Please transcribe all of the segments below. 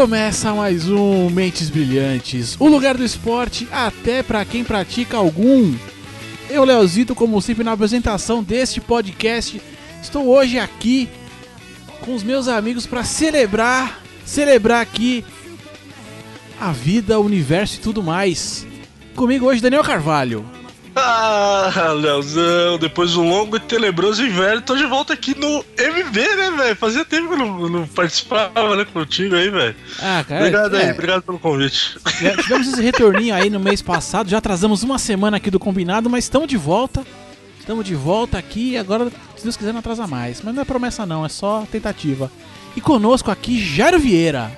Começa mais um Mentes Brilhantes, o lugar do esporte até para quem pratica algum. Eu, Leozito, como sempre na apresentação deste podcast, estou hoje aqui com os meus amigos para celebrar, celebrar aqui a vida, o universo e tudo mais. Comigo hoje Daniel Carvalho. Ah, Leozão, depois do longo e tenebroso inverno, tô de volta aqui no MB, né, velho? Fazia tempo que eu não, não participava, né, contigo aí, velho. Ah, cara. Obrigado é, aí, obrigado pelo convite. Já tivemos esse retorninho aí no mês passado, já atrasamos uma semana aqui do combinado, mas estamos de volta. Estamos de volta aqui, agora, se Deus quiser, não atrasa mais. Mas não é promessa não, é só tentativa. E conosco aqui, Jairo Vieira.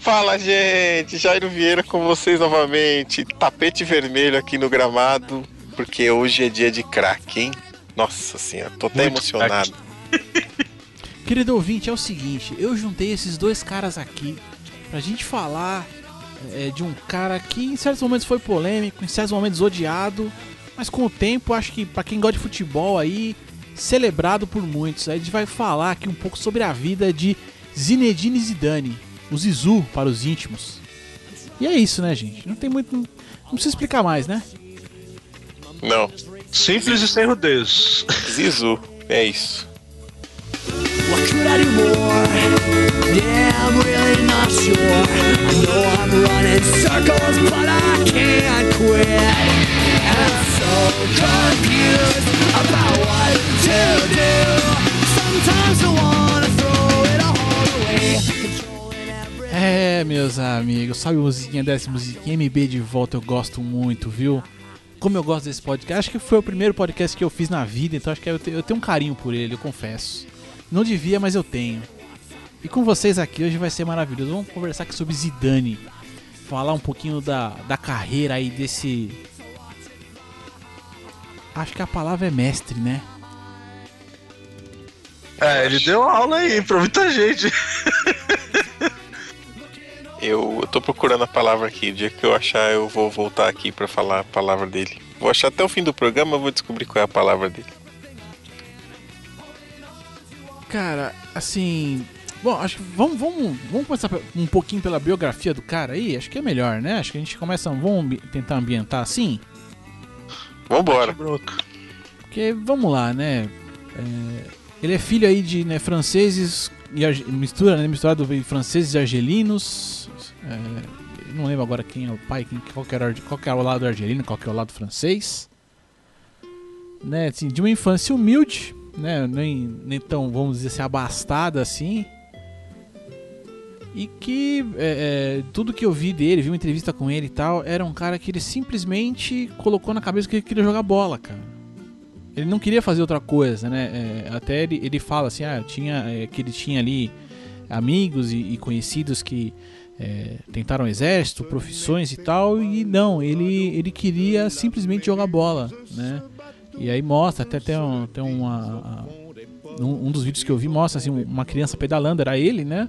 Fala, gente! Jairo Vieira com vocês novamente. Tapete vermelho aqui no gramado, porque hoje é dia de crack, hein? Nossa senhora, tô até Muito emocionado. Querido ouvinte, é o seguinte, eu juntei esses dois caras aqui pra gente falar é, de um cara que em certos momentos foi polêmico, em certos momentos odiado, mas com o tempo, acho que pra quem gosta de futebol aí, celebrado por muitos. Aí a gente vai falar aqui um pouco sobre a vida de Zinedine Zidane, o Zizu para os íntimos. E é isso, né, gente? Não tem muito. Não, precisa explicar mais, né? Não, Simples e sem rodeios. Zizu, é isso. What could I do more? Yeah, I'm really not sure. I know I'm running circles, but I can't quit. And I'm so confused about what to do. Sometimes I wanna É, meus amigos, sabe musiquinha dessa musiquinha MB de volta, eu gosto muito, viu? Como eu gosto desse podcast, acho que foi o primeiro podcast que eu fiz na vida, então acho que eu tenho um carinho por ele, eu confesso. Não devia, mas eu tenho. E com vocês aqui hoje vai ser maravilhoso. Vamos conversar aqui sobre Zidane. Falar um pouquinho da, da carreira aí desse. Acho que a palavra é mestre, né? É, ele deu aula aí pra muita gente. Eu, eu tô procurando a palavra aqui. O dia que eu achar, eu vou voltar aqui pra falar a palavra dele. Vou achar até o fim do programa, eu vou descobrir qual é a palavra dele. Cara, assim. Bom, acho que vamos, vamos, vamos começar um pouquinho pela biografia do cara aí. Acho que é melhor, né? Acho que a gente começa. Vamos tentar ambientar assim. Vambora. Porque vamos lá, né? É, ele é filho aí de né, franceses e mistura, né? Misturado franceses e argelinos. É, não lembro agora quem é o pai, quem, qual, que era, qual que era o lado argelino, qual que é o lado francês. Né, assim, de uma infância humilde, né? Nem, nem tão, vamos dizer assim, abastada assim. E que é, é, tudo que eu vi dele, vi uma entrevista com ele e tal, era um cara que ele simplesmente colocou na cabeça que ele queria jogar bola, cara. Ele não queria fazer outra coisa, né? É, até ele, ele fala assim, ah, tinha, é, que ele tinha ali amigos e, e conhecidos que é, tentaram exército, profissões e tal, e não, ele, ele queria simplesmente jogar bola, né? E aí mostra, até tem, um, tem uma. Um, um dos vídeos que eu vi mostra assim, uma criança pedalando, era ele, né?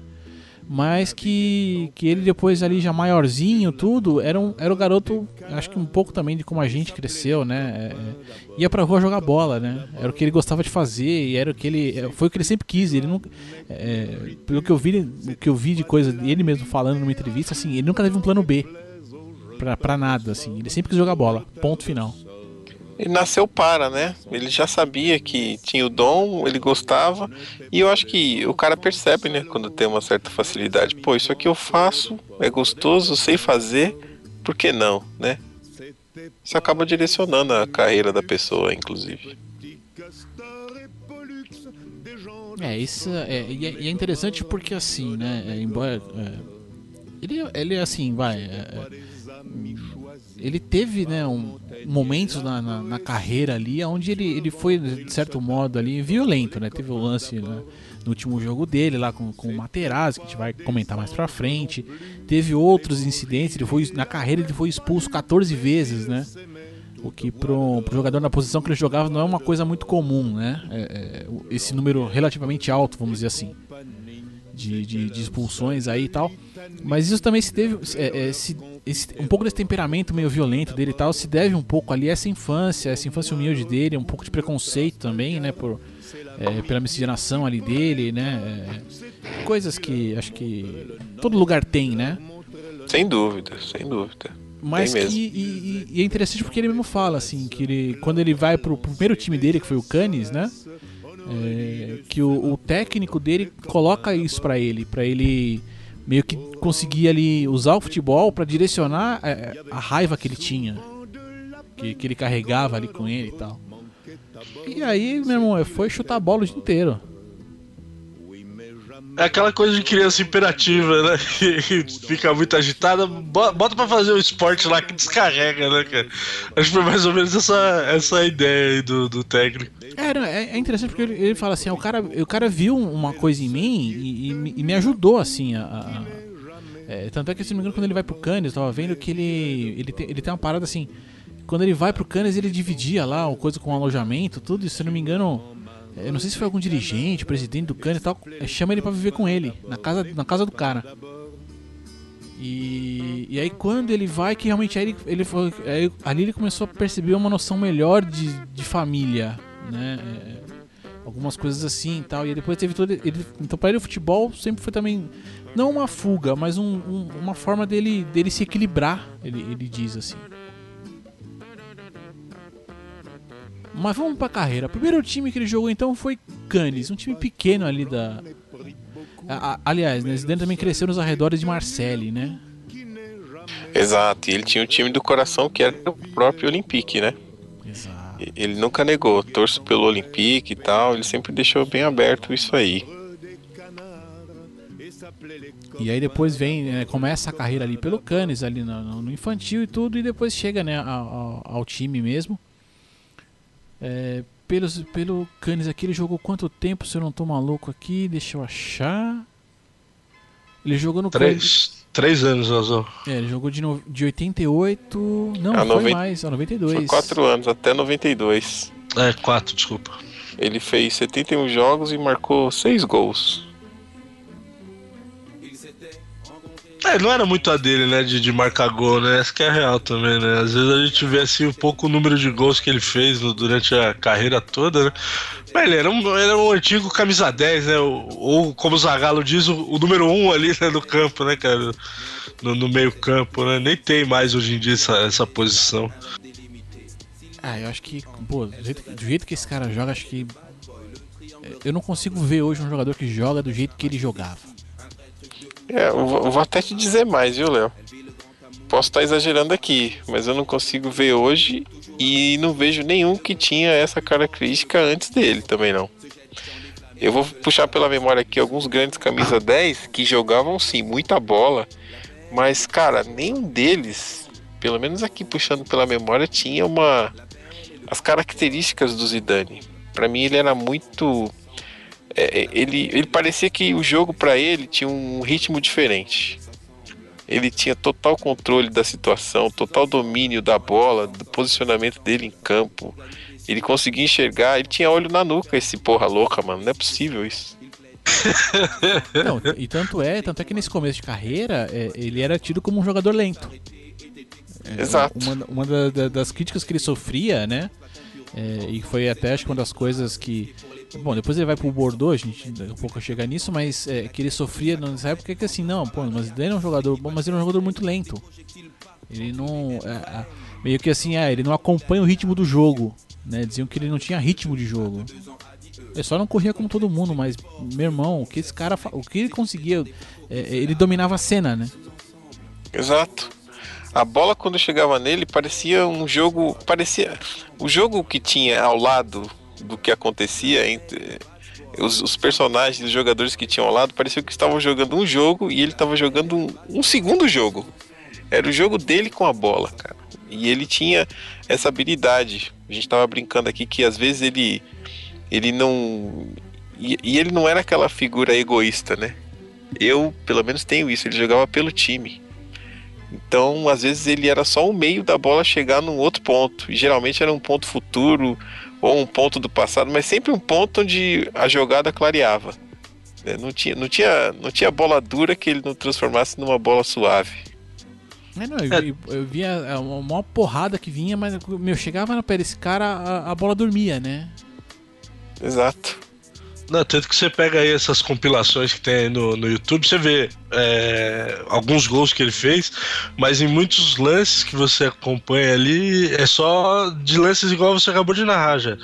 Mas que, que ele depois ali já maiorzinho, tudo, era, um, era o garoto, acho que um pouco também de como a gente cresceu, né? É, é, ia pra rua jogar bola, né? Era o que ele gostava de fazer e era o que ele. é, Foi o que ele sempre quis. Ele nunca. é, pelo que eu vi, o que eu vi de coisa dele mesmo falando numa entrevista, assim, ele nunca teve um plano B. Pra nada, assim. Ele sempre quis jogar bola. Ponto final. Ele nasceu para, né? Ele já sabia que tinha o dom, ele gostava. E eu acho que o cara percebe, né? Quando tem uma certa facilidade. Pô, isso aqui eu faço, é gostoso, sei fazer, por que não, né? Isso acaba direcionando a carreira da pessoa, inclusive. É, isso é, e é, é interessante porque assim, né? é, embora. é, ele, ele assim, vai. é, é, ele teve, né, um, momentos na, na, na carreira ali onde ele, ele foi, de certo modo, ali violento, né? Teve o lance né, no último jogo dele lá com, com o Materazzi, que a gente vai comentar mais pra frente. Teve outros incidentes, ele foi, na carreira ele foi expulso 14 vezes, né? O que pro, pro jogador na posição que ele jogava não é uma coisa muito comum, né? É, é, esse número relativamente alto, vamos dizer assim, de, de, de expulsões aí e tal. Mas isso também se deve. é, é, se- esse- um pouco desse temperamento meio violento dele e tal se deve um pouco ali a essa infância, essa infância humilde dele, um pouco de preconceito também, né? Por, é, pela miscigenação ali dele, né? É, coisas que acho que todo lugar tem, né? Sem dúvida, sem dúvida. Mas Tem que e, e- e é interessante porque ele mesmo fala assim que ele, quando ele vai pro, pro primeiro time dele que foi o Cannes, né? É, que o, o técnico dele coloca isso pra ele, pra ele meio que conseguir ali usar o futebol pra direcionar é, a raiva que ele tinha, que, que ele carregava ali com ele e tal. E aí, meu irmão, foi chutar a bola o dia inteiro. É aquela coisa de criança imperativa, né? Que fica muito agitada. bo- Bota pra fazer o esporte lá que descarrega, né, cara? Acho que foi mais ou menos essa, essa ideia aí do, do técnico. É, é, é interessante porque ele, ele fala assim, "Ah, o cara, o cara viu uma coisa em mim e, e e me ajudou assim a. a- é, tanto é que se não me engano quando ele vai pro Cannes, tava vendo que ele ele tem, ele tem uma parada assim, quando ele vai pro Cannes ele dividia lá o coisa com alojamento, tudo, e se não me engano, eu não sei se foi algum dirigente, presidente do Cannes e tal, é, chama ele pra viver com ele na casa na casa do cara. E, e aí quando ele vai, que realmente aí ele, ele foi, aí ali ele começou a perceber uma noção melhor de, de família, né? É, algumas coisas assim e tal. E depois teve todo. Ele, então para ele o futebol sempre foi também não uma fuga, mas um- um- uma forma dele, dele se equilibrar, ele, ele diz assim. Mas vamos pra carreira. O primeiro time que ele jogou então foi Cannes, um time pequeno ali da. A- a- aliás, né, Zidane também cresceu nos arredores de Marseille, né? Exato, e ele tinha um time do coração que era o próprio Olympique, né? Exato. Ele nunca negou, torço pelo Olympique e tal, ele sempre deixou bem aberto isso aí. E aí depois vem, né, começa a carreira ali pelo Cannes, ali no, no- infantil e tudo, e depois chega né, ao- ao time mesmo. É, pelos, pelo Cannes aqui, ele jogou quanto tempo, se eu não tô maluco aqui? Deixa eu achar. Ele jogou no Três, três anos, Azul. É, ele jogou de, no, de 88. Não, Ah, foi noven- mais, ó, 92. Foi quatro anos, até 92. É, quatro, desculpa. Ele fez 71 jogos e marcou seis gols. É, não era muito a dele, né, de, de marcar gol, né? Essa que é a real também, né? Às vezes a gente vê assim um pouco o número de gols que ele fez no- durante a carreira toda, né? Mas ele era um, era um antigo camisa 10, né? Ou, ou, como o Zagallo diz, o, o número 1 ali né, no campo, né, cara? No, no meio campo, né? Nem tem mais hoje em dia essa, essa posição. Ah, eu acho que, pô, do jeito, do jeito que esse cara joga, acho que. é, Eu não consigo ver hoje um jogador que joga do jeito que ele jogava. É, eu vou, até te dizer mais, viu, Léo? Posso estar exagerando aqui, mas eu não consigo ver hoje e não vejo nenhum que tinha essa característica antes dele também não. Eu vou puxar pela memória aqui alguns grandes camisa 10 que jogavam sim muita bola, mas cara, nenhum deles, pelo menos aqui puxando pela memória, tinha uma as características do Zidane. Pra mim ele era muito é, ele, ele parecia que o jogo pra ele tinha um ritmo diferente. Ele tinha total controle da situação, total domínio da bola, do posicionamento dele em campo. Ele conseguia enxergar, ele tinha olho na nuca, esse porra louca, mano. Não é possível isso. Não, e tanto é, tanto é que nesse começo de carreira, é, ele era tido como um jogador lento. É, Exato. Uma, uma da- da- das críticas que ele sofria, né? É, e foi até acho que uma das coisas que. Bom, depois ele vai pro Bordeaux, a gente daqui a pouco vai chegar nisso, mas é, que ele sofria nessa época é que assim, não, pô, mas ele é um jogador bom, mas ele é um jogador muito lento. Ele não. é, é, meio que assim, ah, ele não acompanha o ritmo do jogo. Né? Diziam que ele não tinha ritmo de jogo. Ele só não corria como todo mundo, mas, meu irmão, o que esse cara. O que ele conseguia. é, ele dominava a cena, né? Exato. A bola quando chegava nele parecia um jogo, parecia o jogo que tinha ao lado do que acontecia entre os, os personagens, os jogadores que tinham ao lado, parecia que estavam jogando um jogo e ele estava jogando um, um segundo jogo. Era o jogo dele com a bola, cara. E ele tinha essa habilidade. A gente tava brincando aqui que às vezes ele ele não e, e ele não era aquela figura egoísta, né? Eu, pelo menos, tenho isso. Ele jogava pelo time. Então, às vezes, ele era só o meio da bola chegar num outro ponto. E geralmente era um ponto futuro ou um ponto do passado, mas sempre um ponto onde a jogada clareava. É, Não tinha, não, tinha, não tinha bola dura que ele não transformasse numa bola suave. É, não, eu, eu- eu via é, uma, porrada que vinha, mas meu, chegava no pé desse cara, a, a bola dormia, né? Exato. Não, tanto que você pega aí essas compilações que tem no, no YouTube, você vê é, alguns gols que ele fez, mas em muitos lances que você acompanha ali é só de lances igual você acabou de narrar já.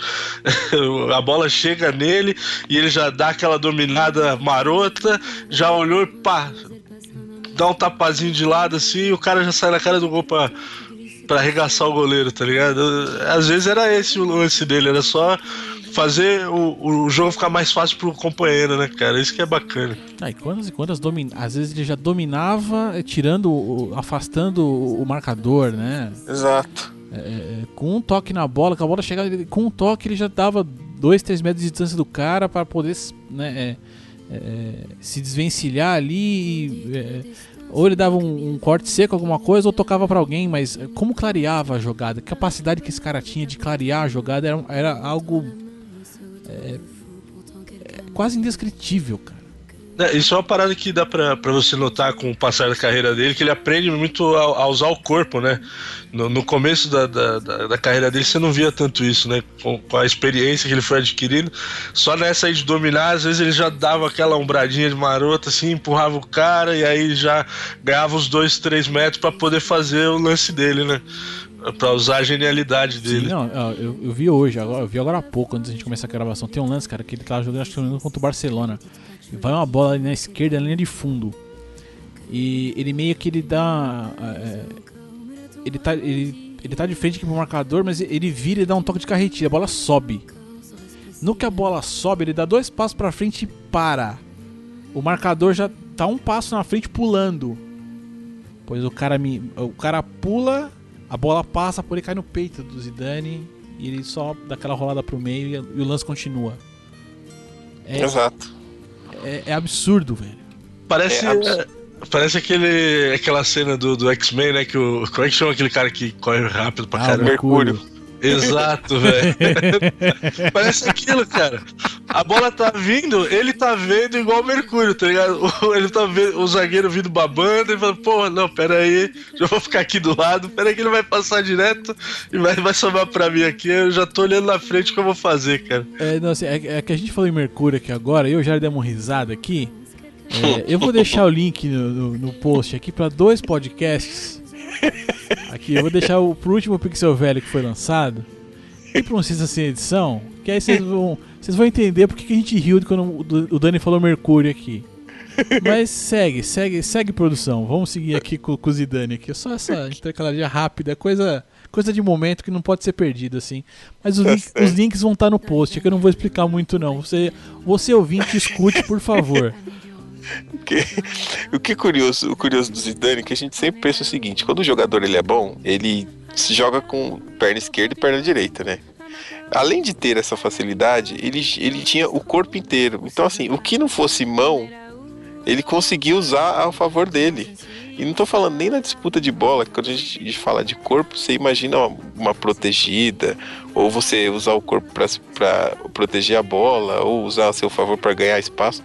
A bola chega nele e ele já dá aquela dominada marota, já olhou e pá, dá um tapazinho de lado assim e o cara já sai na cara do gol pra, pra arregaçar o goleiro, tá ligado? Às vezes era esse o lance dele, era só fazer o, o jogo ficar mais fácil pro companheiro, né, cara? Isso que é bacana. Ah, e quantas e quantas domin... Às vezes ele já dominava, eh, tirando, afastando o marcador, né? Exato. É, com um toque na bola, com a bola chegava, com um toque ele já dava dois, três metros de distância do cara para poder né, é, é, se desvencilhar ali. e, é, ou ele dava um, um corte seco, alguma coisa, ou tocava para alguém, mas é, como clareava a jogada? A capacidade que esse cara tinha de clarear a jogada era, era algo é, quase indescritível, cara. Isso é uma parada que dá pra, pra você notar com o passar da carreira dele, que ele aprende muito a, a usar o corpo, né? No, no começo da, da, da- da carreira dele você não via tanto isso, né? Com, com a experiência que ele foi adquirindo. Só nessa aí de dominar, às vezes ele já dava aquela umbradinha de marota, assim, empurrava o cara e aí já ganhava os dois, três metros pra poder fazer o lance dele, né? Pra usar a genialidade dele. Sim, não, eu, eu vi hoje, agora, eu vi agora há pouco, antes da gente começar a gravação. Tem um lance, cara, que ele tá jogando, acho que contra o Barcelona. E vai uma bola ali na esquerda, na linha de fundo. E ele meio que ele dá. é, ele, tá, ele, ele tá de frente aqui pro marcador, mas ele vira e dá um toque de carretilha, a bola sobe. No que a bola sobe, ele dá dois passos pra frente e para. O marcador já tá um passo na frente pulando. Pois o cara me. O cara pula, a bola passa, por ele cai no peito do Zidane e ele só dá aquela rolada pro meio e, e o lance continua. É, Exato. é, é absurdo, velho. Parece. É absurdo. Parece aquele, aquela cena do, do X-Men, né? Que o, como é que chama aquele cara que corre rápido pra Ah, o caramba? Mercúrio. Exato, velho. Parece aquilo, cara. A bola tá vindo, ele tá vendo igual o Mercúrio, tá ligado? Ele tá vendo o zagueiro vindo babando e fala, pô, não, pera aí, já vou ficar aqui do lado, pera aí que ele vai passar direto e vai, vai sobrar pra mim aqui, eu já tô olhando na frente o que eu vou fazer, cara. É, não, assim, é, é que a gente falou em Mercúrio aqui agora, eu já dei uma risada aqui. É, eu vou deixar o link no, no- no post aqui pra dois podcasts. Aqui, eu vou deixar o pro último Pixel Velho que foi lançado. E pra um Cista Sem Edição, que aí vocês vão, vocês vão entender porque que a gente riu de quando o Dani falou Mercúrio aqui. Mas segue, segue, segue produção. Vamos seguir aqui com, com o Zidane aqui. Só essa intercalaria rápida, coisa, coisa de momento que não pode ser perdida assim. Mas os, Tá link- os links vão estar no post, é que eu não vou explicar muito não. Você, você ouvinte, escute, por favor. O que, o que é curioso, o curioso do Zidane é que a gente sempre pensa o seguinte: quando o jogador ele é bom, ele se joga com perna esquerda e perna direita, né? Além de ter essa facilidade, ele, ele tinha o corpo inteiro. Então, assim, o que não fosse mão, ele conseguia usar a favor dele. E não tô falando nem na disputa de bola, que quando a gente fala de corpo, você imagina uma, uma protegida, ou você usar o corpo para proteger a bola, ou usar a seu favor para ganhar espaço.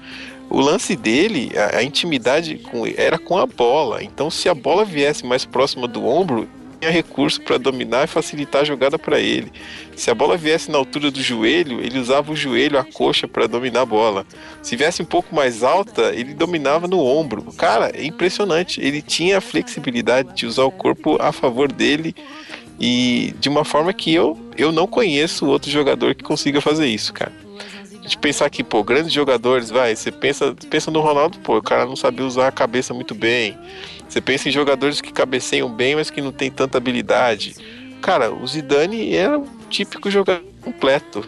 O lance dele, a, a intimidade com, era com a bola. Então, se a bola viesse mais próxima do ombro, tinha recurso para dominar e facilitar a jogada para ele. Se a bola viesse na altura do joelho, ele usava o joelho, a coxa para dominar a bola. Se viesse um pouco mais alta, ele dominava no ombro. Cara, é impressionante. Ele tinha a flexibilidade de usar o corpo a favor dele e de uma forma que eu, eu não conheço outro jogador que consiga fazer isso, cara. A gente pensar que, pô, grandes jogadores, vai, você pensa, pensa no Ronaldo, pô, o cara não sabia usar a cabeça muito bem. Você pensa em jogadores que cabeceiam bem, mas que não tem tanta habilidade. Cara, o Zidane era um típico jogador completo.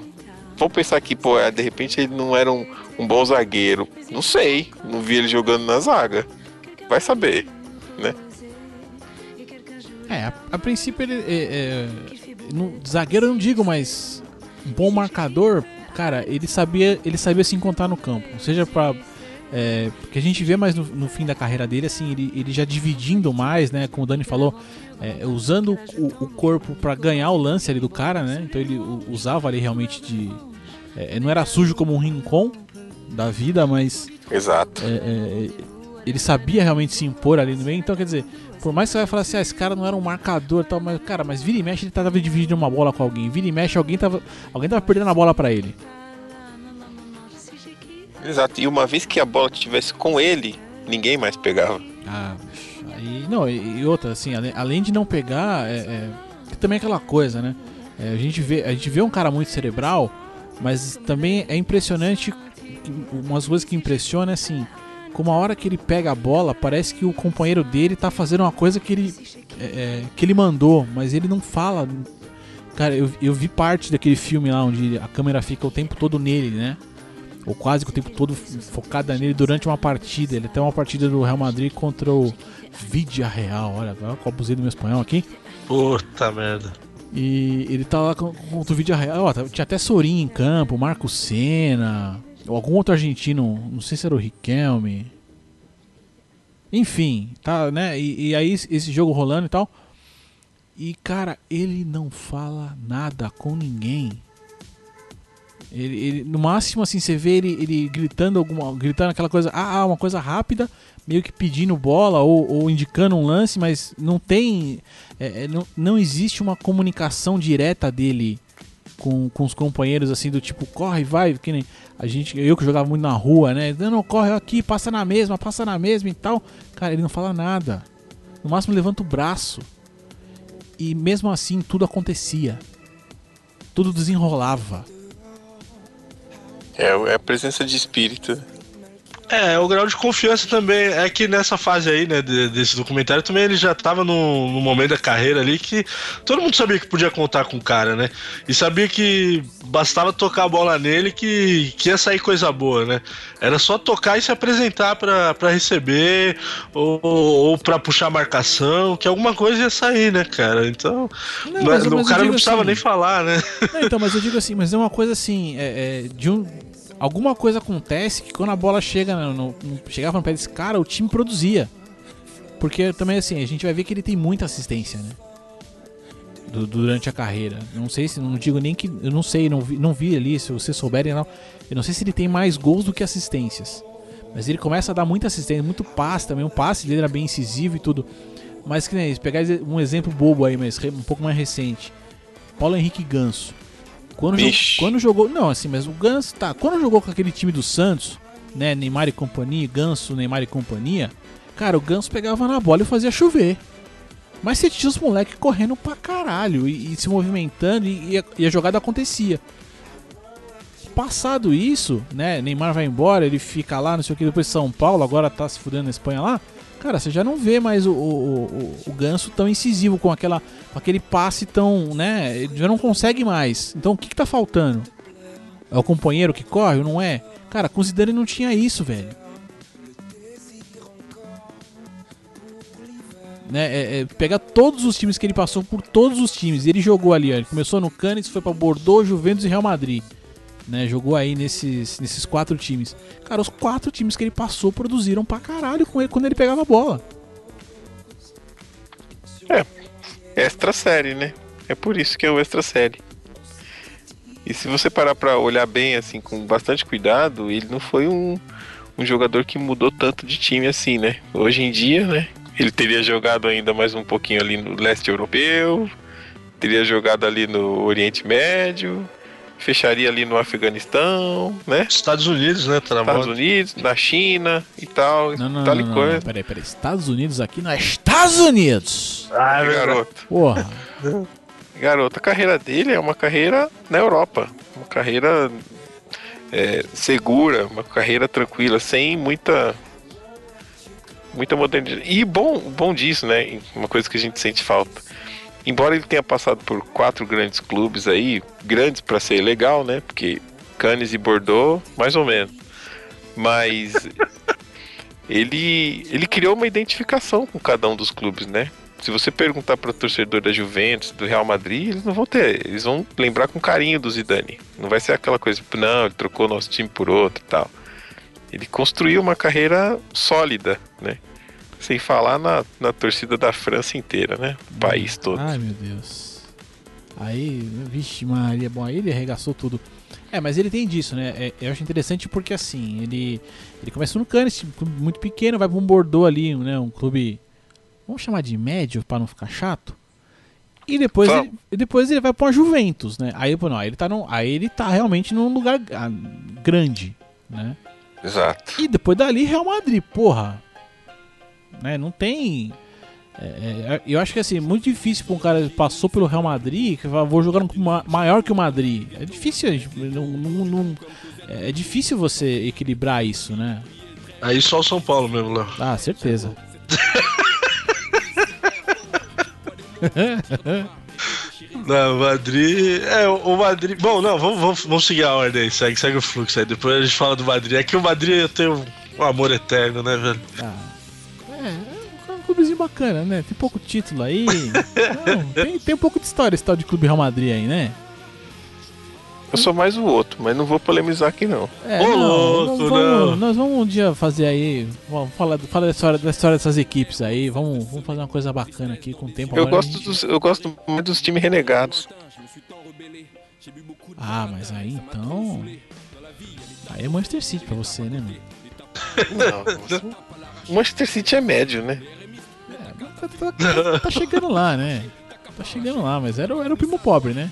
Vamos pensar que, pô, de repente ele não era um, um bom zagueiro. Não sei, não vi ele jogando na zaga. Vai saber, né? É, a, a princípio ele. É, é, zagueiro eu não digo, mas bom marcador, cara, ele sabia, ele sabia se encontrar no campo. Seja pra. É, porque a gente vê mais no, no fim da carreira dele, assim, ele, ele já dividindo mais, né? Como o Dani falou, é, usando o, o corpo pra ganhar o lance ali do cara, né? Então ele usava ali realmente de. é, não era sujo como um rincon da vida, mas Exato. é, é, ele sabia realmente se impor ali no meio. Então, quer dizer, por mais que você vai falar assim, ah, esse cara não era um marcador tal, mas, cara, mas vira e mexe ele tava dividindo uma bola com alguém. Vira e mexe alguém tava, alguém tava perdendo a bola pra ele. Exato. E uma vez que a bola estivesse com ele, ninguém mais pegava. Ah, aí. Não, e, outra, assim, além, de não pegar, é, é, também é aquela coisa, né? É, a, gente vê, a gente vê um cara muito cerebral, mas também é impressionante. Umas coisas que impressionam é assim. Como a hora que ele pega a bola, parece que o companheiro dele tá fazendo uma coisa que ele, é, é, que ele mandou, mas ele não fala. Cara, eu, eu vi parte daquele filme lá onde a câmera fica o tempo todo nele, né? Ou quase que o tempo todo focada nele durante uma partida. Ele tem uma partida do Real Madrid contra o Vidia Real. Olha, agora eu abusei do meu espanhol aqui. Puta merda. E ele tá lá contra o Vidia Real. Ó, tá- tinha até Sorin em campo, Marco Senna, ou algum outro argentino, não sei se era o Riquelme. Enfim, tá, né? E, e aí esse jogo rolando e tal. E cara, ele não fala nada com ninguém. Ele, ele- no máximo assim, você vê ele, ele gritando alguma, gritando aquela coisa, ah, ah, uma coisa rápida, meio que pedindo bola ou, ou indicando um lance, mas não tem, é, é, não, não existe uma comunicação direta dele com, com os companheiros assim do tipo corre, vai, que nem a gente, eu que jogava muito na rua, né? Não, corre aqui, passa na mesma, passa na mesma e tal. Cara, ele não fala nada. No máximo levanta o braço. E mesmo assim tudo acontecia. Tudo desenrolava. É, é a presença de espírito. É, o grau de confiança também é que nessa fase aí, né, de- desse documentário, também ele já tava num, num momento da carreira ali que todo mundo sabia que podia contar com o cara, né? E sabia que bastava tocar a bola nele que, que ia sair coisa boa, né? Era só tocar e se apresentar pra, pra receber ou, ou pra puxar marcação, que alguma coisa ia sair, né, cara? Então, Não, não- mas- o mas cara não precisava assim- nem falar, né? Não, então, mas eu digo assim, mas é uma coisa assim, é, é, de um. Alguma coisa acontece que quando a bola chega no, no- chegava no pé desse cara, o time produzia. Porque também assim, a gente vai ver que ele tem muita assistência, né? Du- durante a carreira. Não sei se, não digo nem que. Eu não sei, não vi, não vi ali, se vocês souberem, não. Eu não sei se ele tem mais gols do que assistências. Mas ele começa a dar muita assistência, muito passe também. O passe dele era bem incisivo e tudo. Mas que nem isso, pegar um exemplo bobo aí, mas um pouco mais recente. Paulo Henrique Ganso. Quando, quando jogou. Não, assim, mas o Ganso tá. Quando jogou com aquele time do Santos, né? Neymar e companhia, Ganso, Neymar e companhia. Cara, o Ganso pegava na bola e fazia chover. Mas você tinha os moleques correndo pra caralho e, e se movimentando e, e a, e a jogada acontecia. Passado isso, né? Neymar vai embora, ele fica lá, não sei o que, depois São Paulo, agora tá se fudendo na Espanha lá. Cara, você já não vê mais o, o, o, o ganso tão incisivo com aquela com aquele passe tão, né? Ele já não consegue mais. Então o que, que tá faltando? É o companheiro que corre ou não é? Cara, com o Zidane não tinha isso, velho. Né, é, é, pegar todos os times que ele passou por todos os times. Ele jogou ali, ó, ele começou no Cannes, foi pra Bordeaux, Juventus e Real Madrid. Né, jogou aí nesses, nesses quatro times. Cara, os quatro times que ele passou produziram pra caralho com ele quando ele pegava a bola. Extra série, né? É por isso que é o extra série. E se você parar pra olhar bem, assim, com bastante cuidado, ele não foi um, um jogador que mudou tanto de time assim, né? Hoje em dia, né? Ele teria jogado ainda mais um pouquinho ali no leste europeu, teria jogado ali no Oriente Médio, fecharia ali no Afeganistão, né? Estados Unidos, né? Tá na Estados moda. Unidos, na China e tal, Não, não, tal não, e não, coisa. não. Peraí, peraí. Estados Unidos aqui não é Estados Unidos! Ah, é verdade. Garoto. Porra. Garoto, a carreira dele é uma carreira na Europa. Uma carreira é, segura, uma carreira tranquila, sem muita. Muita modernidade. E bom, bom disso, né? Uma coisa que a gente sente falta. Embora ele tenha passado por quatro grandes clubes aí, grandes para ser legal, né? Porque Cannes e Bordeaux, mais ou menos. Mas ele, ele criou uma identificação com cada um dos clubes, né? Se você perguntar para o torcedor da Juventus, do Real Madrid, eles não vão ter. Eles vão lembrar com carinho do Zidane. Não vai ser aquela coisa, tipo, não, ele trocou nosso time por outro e tal. Ele construiu uma carreira sólida, né? Sem falar na, na torcida da França inteira, né? O país todo. Ai, meu Deus. Aí, vixe, Maria, bom, aí ele arregaçou tudo. É, mas ele tem disso, né? É, eu acho interessante porque assim, ele ele começou no Cannes, um clube muito pequeno, vai pra um Bordeaux ali, né? Um clube, vamos chamar de médio pra não ficar chato. E depois, Vamos. ele, e depois ele vai pra uma Juventus, né? Aí, não, aí ele tá num, aí ele tá realmente num lugar ah, grande, né? Exato. E depois dali, Real Madrid, porra. Né, não tem. é, é, eu acho que assim, muito difícil pra um cara que passou pelo Real Madrid, que fala, vou jogar no clube ma- maior que o Madrid. É difícil, gente, não, não- não- é difícil você equilibrar isso, né? Aí só o São Paulo mesmo, Léo. Ah, certeza. Não, o Madrid. É, o o Madrid. Bom, não, vamos, vamos, vamos seguir a ordem aí, segue, segue o fluxo aí. Depois a gente fala do Madrid. É que o Madrid eu tenho um amor eterno, né, velho? Ah, é, é um clubezinho bacana, né? Tem pouco título aí. Não, tem, tem um pouco de história esse tal de Clube Real Madrid aí, né? Eu sou mais o outro, mas não vou polemizar aqui não. É, Ô, não, louco, nós, vamos, não. nós vamos um dia fazer aí, vamos falar, falar da, história, da história dessas equipes aí, vamos, vamos fazer uma coisa bacana aqui com o tempo. Eu gosto, gente- dos, eu gosto mais dos times renegados. Ah, mas aí então... Aí é Manchester City pra você, né, meu? Não, Manchester City é médio, né? É, tá, tá- tá- tá chegando lá, né? Tá chegando lá, mas era, o- era o primo pobre, né?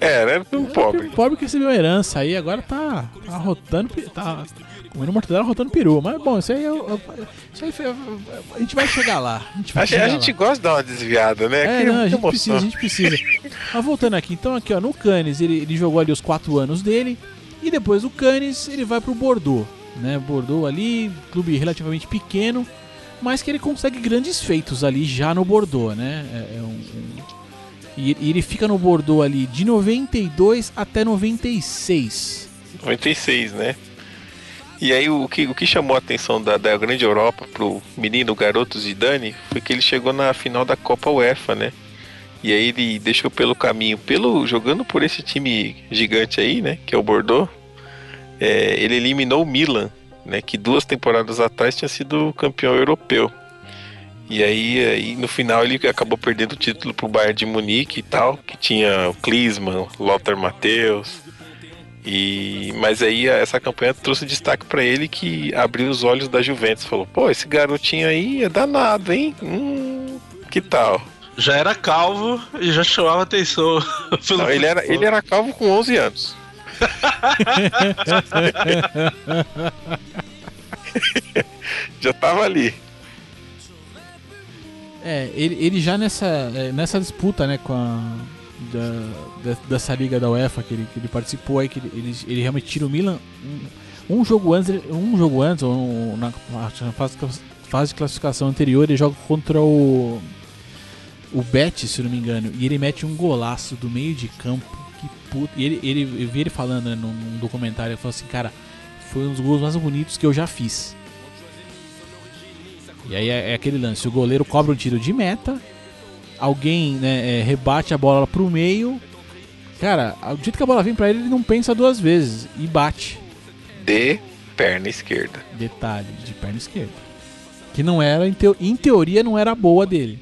É, era um Era o pobre. primo pobre que recebeu a herança aí, agora tá, tá rotando, tá comendo mortadela, rotando peru. Mas bom, isso aí, eu- eu- isso aí foi- a gente vai chegar lá. A gente vai A, gente- a chegar gente gosta de dar uma desviada, né? É, não, a gente emoção. precisa, a gente precisa. Mas voltando aqui, então aqui ó, no Cannes ele, ele jogou ali os quatro anos dele e depois do Cannes ele vai pro Bordeaux, né? Bordeaux ali, clube relativamente pequeno, mas que ele consegue grandes feitos ali já no Bordeaux, né? É, é um- E, e ele fica no Bordeaux ali de 92 até 96. 96, né? E aí o que, o que chamou a atenção da, da grande Europa pro menino garoto Zidane foi que ele chegou na final da Copa UEFA, né? E aí ele deixou pelo caminho, pelo jogando por esse time gigante aí, né? Que é o Bordeaux. É, ele eliminou o Milan, né? Que duas temporadas atrás tinha sido campeão europeu. E aí, aí no final ele acabou perdendo o título pro Bayern de Munique e tal, que tinha o Klinsmann, Lothar Matthäus. E mas aí essa campanha trouxe destaque pra ele que abriu os olhos da Juventus, falou: "Pô, esse garotinho aí é danado, hein? Hum, que tal?" Já era calvo e já chamava atenção. Não, ele era ele era calvo com 11 anos. Já tava ali. É, ele, ele já nessa, é, nessa disputa, né, com a. Da, da- dessa liga da UEFA que ele, que ele participou aí, que ele, ele, ele realmente tira o Milan. Um, um jogo antes, um jogo antes, um- na, na fase, fase de classificação anterior, ele joga contra o. O Betis, se não me engano, e ele mete um golaço do meio de campo. Puta. E ele, ele, eu vi ele falando né, num, num documentário, ele falou assim, cara, foi um dos gols mais bonitos que eu já fiz. E aí é, é aquele lance, o goleiro cobra um tiro de meta, alguém né, é, rebate a bola pro meio. Cara, do jeito que a bola vem pra ele, ele não pensa duas vezes e bate. De perna esquerda. Detalhe, de perna esquerda. Que não era, em, teo- em teoria, não era boa dele.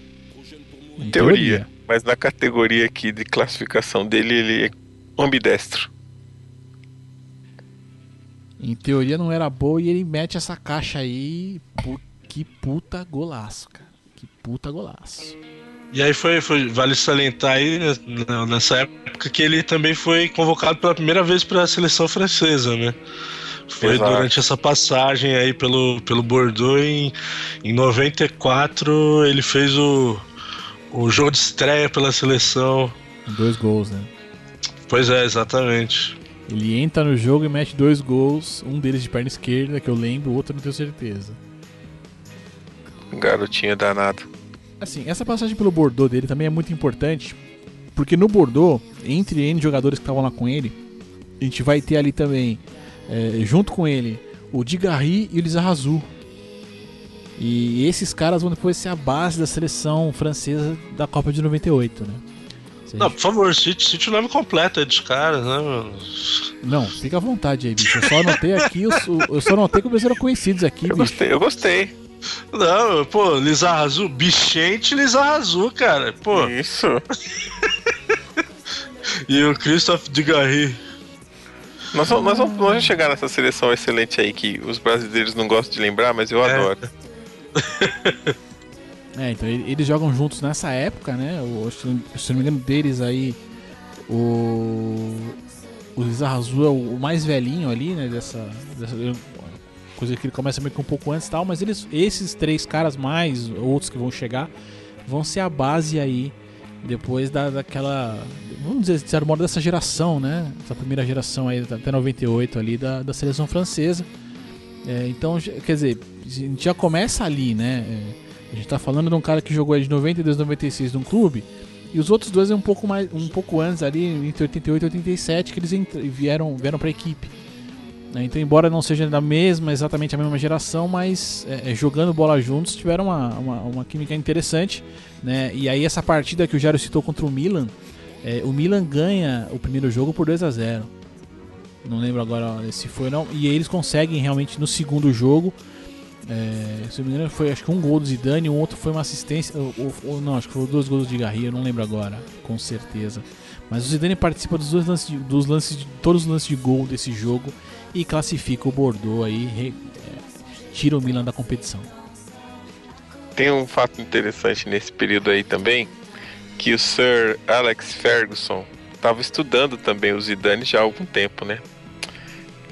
Em Teoria. Mas na categoria aqui de classificação dele, ele é ambidestro. Em teoria não era boa e ele mete essa caixa aí. Que puta golaço, cara. Que puta golaço. E aí foi, foi vale salientar aí né, n- nessa época que ele também foi convocado pela primeira vez para a seleção francesa, né? Foi Exato. durante essa passagem aí pelo, pelo Bordeaux em, em 94 ele fez o, o jogo de estreia pela seleção. Dois gols, né? Pois é, exatamente. Ele entra no jogo e mete dois gols, um deles de perna esquerda, que eu lembro, o outro eu não tenho certeza. Garotinho danado. Assim, essa passagem pelo Bordeaux dele também é muito importante, porque no Bordeaux, entre N jogadores que estavam lá com ele, a gente vai ter ali também, é, junto com ele, o Digarry e o Lizarrazu. E esses caras vão depois ser a base da seleção francesa da Copa de 98, né? Se Não, gente- por favor, cite, cite o nome completo aí dos caras, né, mano? Não, fica à vontade aí, bicho. Eu só anotei aqui, os- o- eu só anotei que eles eram conhecidos aqui, Eu bicho. gostei, eu gostei. Não, pô, Lizarrazu, Bichente Lizarrazu, cara. Pô, Isso. e o Christophe Dugarry. Nós vamos, nós, vamos, nós vamos chegar nessa seleção excelente aí que os brasileiros não gostam de lembrar, mas eu É. adoro. É, então ele- eles jogam juntos nessa época, né? O, se não me engano deles aí, o, o o Lizarrazu é o, o mais velhinho ali, né? Dessa, dessa coisa que ele começa meio que um pouco antes e tal, mas eles, esses três caras mais outros que vão chegar vão ser a base aí depois da, daquela, vamos dizer, de certo modo, dessa geração, né? Essa primeira geração aí, até 98 ali da, da seleção francesa. É, então, quer dizer, a gente já começa ali, né? É, a gente tá falando de um cara que jogou de 92 a 96 num clube, e os outros dois é um pouco mais, um pouco antes ali, entre 88 e 87, que eles vieram, vieram pra equipe. né? Então, embora não seja da mesma, exatamente a mesma geração, mas é, é, jogando bola juntos tiveram uma, uma, uma química interessante. Né? E aí, essa partida que o Jairo citou contra o Milan, é, o Milan ganha o primeiro jogo por 2 a 0 Não lembro agora se foi não. E eles conseguem realmente no segundo jogo. É, se eu me engano, foi acho que um gol do Zidane, um outro foi uma assistência. Ou, ou- não, acho que foi dois gols de Garria, não lembro agora, com certeza. Mas o Zidane participa dos dois lances dos lances de, todos os lances de gol desse jogo e classifica o Bordeaux aí, re- é, tira o Milan da competição. Tem um fato interessante nesse período aí também, que o Sir Alex Ferguson estava estudando também o Zidane já há algum tempo, né?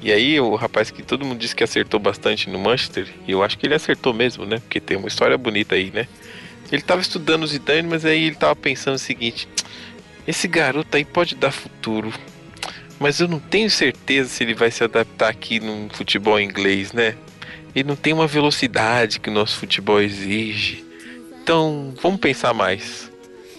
E aí o rapaz que todo mundo disse que acertou bastante no Manchester, e eu acho que ele acertou mesmo, né? Porque tem uma história bonita aí, né? Ele estava estudando o Zidane, mas aí ele estava pensando o seguinte: esse garoto aí pode dar futuro, mas eu não tenho certeza se ele vai se adaptar aqui no futebol inglês, né? Ele não tem uma velocidade que o nosso futebol exige. Então, vamos pensar mais.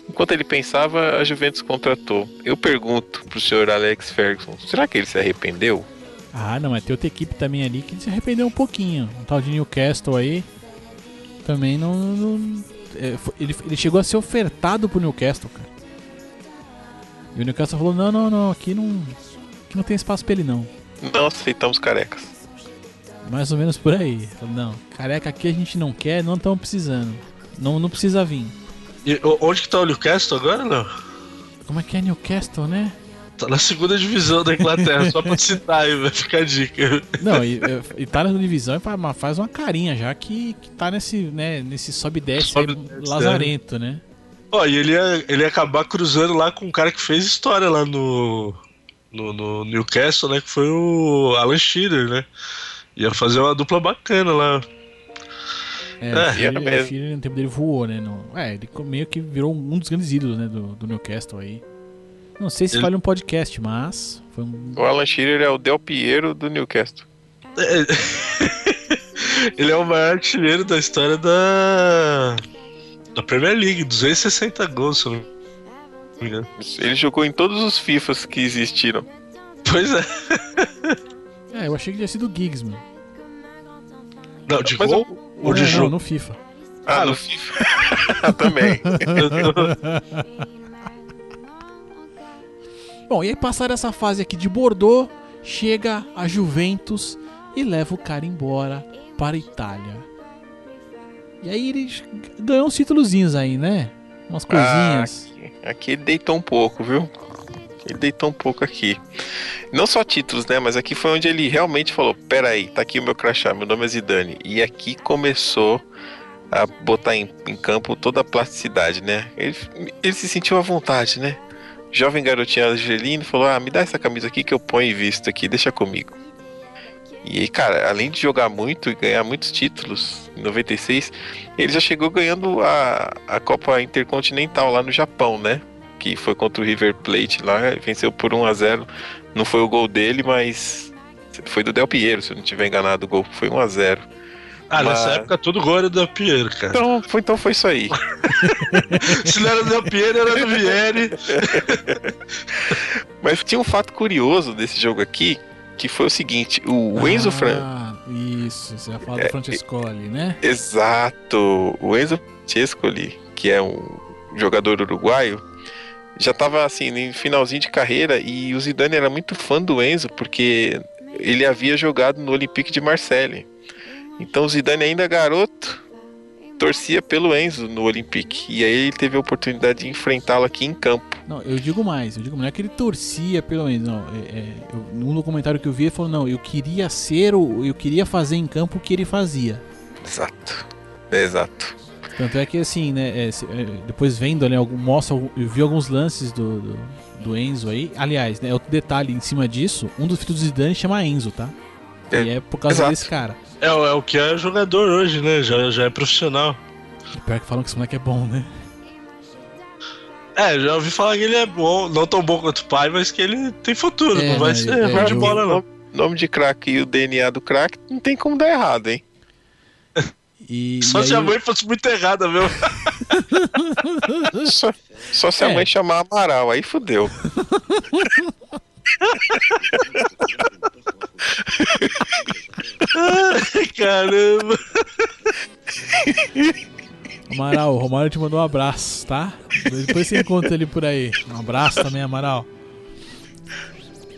Enquanto ele pensava, a Juventus contratou. Eu pergunto pro senhor Alex Ferguson, será que ele se arrependeu? Ah, não, mas tem outra equipe também ali que se arrependeu um pouquinho. Um tal de Newcastle aí também não. não- é, foi- ele, ele chegou a ser ofertado pro Newcastle, cara. E o Newcastle falou: não, não, não, aqui não, aqui não tem espaço pra ele não. Não aceitamos carecas. Mais ou menos por aí. Falou, não, careca aqui a gente não quer, não estamos precisando. Não, não precisa vir. E onde que tá o Newcastle agora, não? Como é que é Newcastle, né? Tá na segunda divisão da Inglaterra, só pra citar aí, vai ficar a dica. Não, e, e tá na divisão e fa- faz uma carinha já que, que tá nesse, né, nesse sobe e desce Sobe aí, e desce, lazarento, né? Ó, e ele ia, ele ia acabar cruzando lá com um cara que fez história lá no, no, no Newcastle, né? Que foi o Alan Shearer, né? Ia fazer uma dupla bacana lá. É, É, Shearer- mesmo. Shearer no tempo dele voou, né? No, é, ele meio que virou um dos grandes ídolos, né, do, do Newcastle aí. Não sei se Ele- vale um podcast, mas foi um... O Alan Shearer é o Del Piero do Newcastle. É, ele é o maior artilheiro da história da. Da Premier League, 260 gols, se eu não me engano. Ele jogou em todos os FIFAs que existiram. Pois é. É, eu achei que tinha sido o Giggs, mano. Não, de Mas gol ou de É, não, jogo? no FIFA. Ah, no FIFA. Também. Bom, e aí passar essa fase aqui de Bordeaux, chega a Juventus e leva o cara embora para a Itália. E aí ele ganhou uns títulozinhos aí, né? Umas coisinhas. Aqui ele deitou um pouco, viu? Ele deitou um pouco aqui. Não só títulos, né? Mas aqui foi onde ele realmente falou: peraí, tá aqui o meu crachá, meu nome é Zidane. E aqui começou a botar em, em campo toda a plasticidade, né? Ele, ele se sentiu à vontade, né? Jovem garotinho argelino falou: ah, me dá essa camisa aqui que eu ponho e visto aqui, deixa comigo. E, cara, além de jogar muito e ganhar muitos títulos em 96, ele já chegou ganhando a, a Copa Intercontinental lá no Japão, né? Que foi contra o River Plate lá, venceu por 1 a 0 Não foi o gol dele, mas foi do Del Piero, se eu não tiver enganado, o gol foi 1 a 0 Ah, nessa Mas- época todo gol era do Piero, cara. Então foi, então foi isso aí. Se não era do Piero, era do Vieri. Mas tinha um fato curioso desse jogo aqui, que foi o seguinte: o Enzo Fran. Ah, isso, você vai falar do Francescoli, né? Exato. O Enzo Francescoli, que é um jogador uruguaio, já estava assim, em finalzinho de carreira e o Zidane era muito fã do Enzo porque ele havia jogado no Olympique de Marseille. Então o Zidane ainda garoto torcia pelo Enzo no Olympique e aí ele teve a oportunidade de enfrentá-lo aqui em campo. Não, eu digo mais, eu digo não é que ele torcia pelo menos, não. É, é, eu, num documentário que eu vi, ele falou, não, eu queria ser o. Eu queria fazer em campo o que ele fazia. Exato. Exato. Tanto é que assim, né, é, é, depois vendo, né, mostra, eu vi alguns lances do, do, do Enzo aí. Aliás, né, outro detalhe em cima disso, um dos filhos do Zidane chama Enzo, tá? É, e é por causa exato. desse cara. É, o- é o que é jogador hoje, né? Já, já é profissional. E pior que falam que esse moleque é bom, né? É, já ouvi falar que ele é bom, não tão bom quanto o pai, mas que ele tem futuro, É, não vai né, ser é, ruim de eu- bola, não. Nome, nome de craque e o DNA do craque não tem como dar errado, hein? E, Só e se aí a mãe fosse muito errada, meu. Só, só se a É. mãe chamar Amaral, aí fudeu. Caramba. Amaral, o Romário te mandou um abraço, tá? Depois você encontra ele por aí. Um abraço também, Amaral.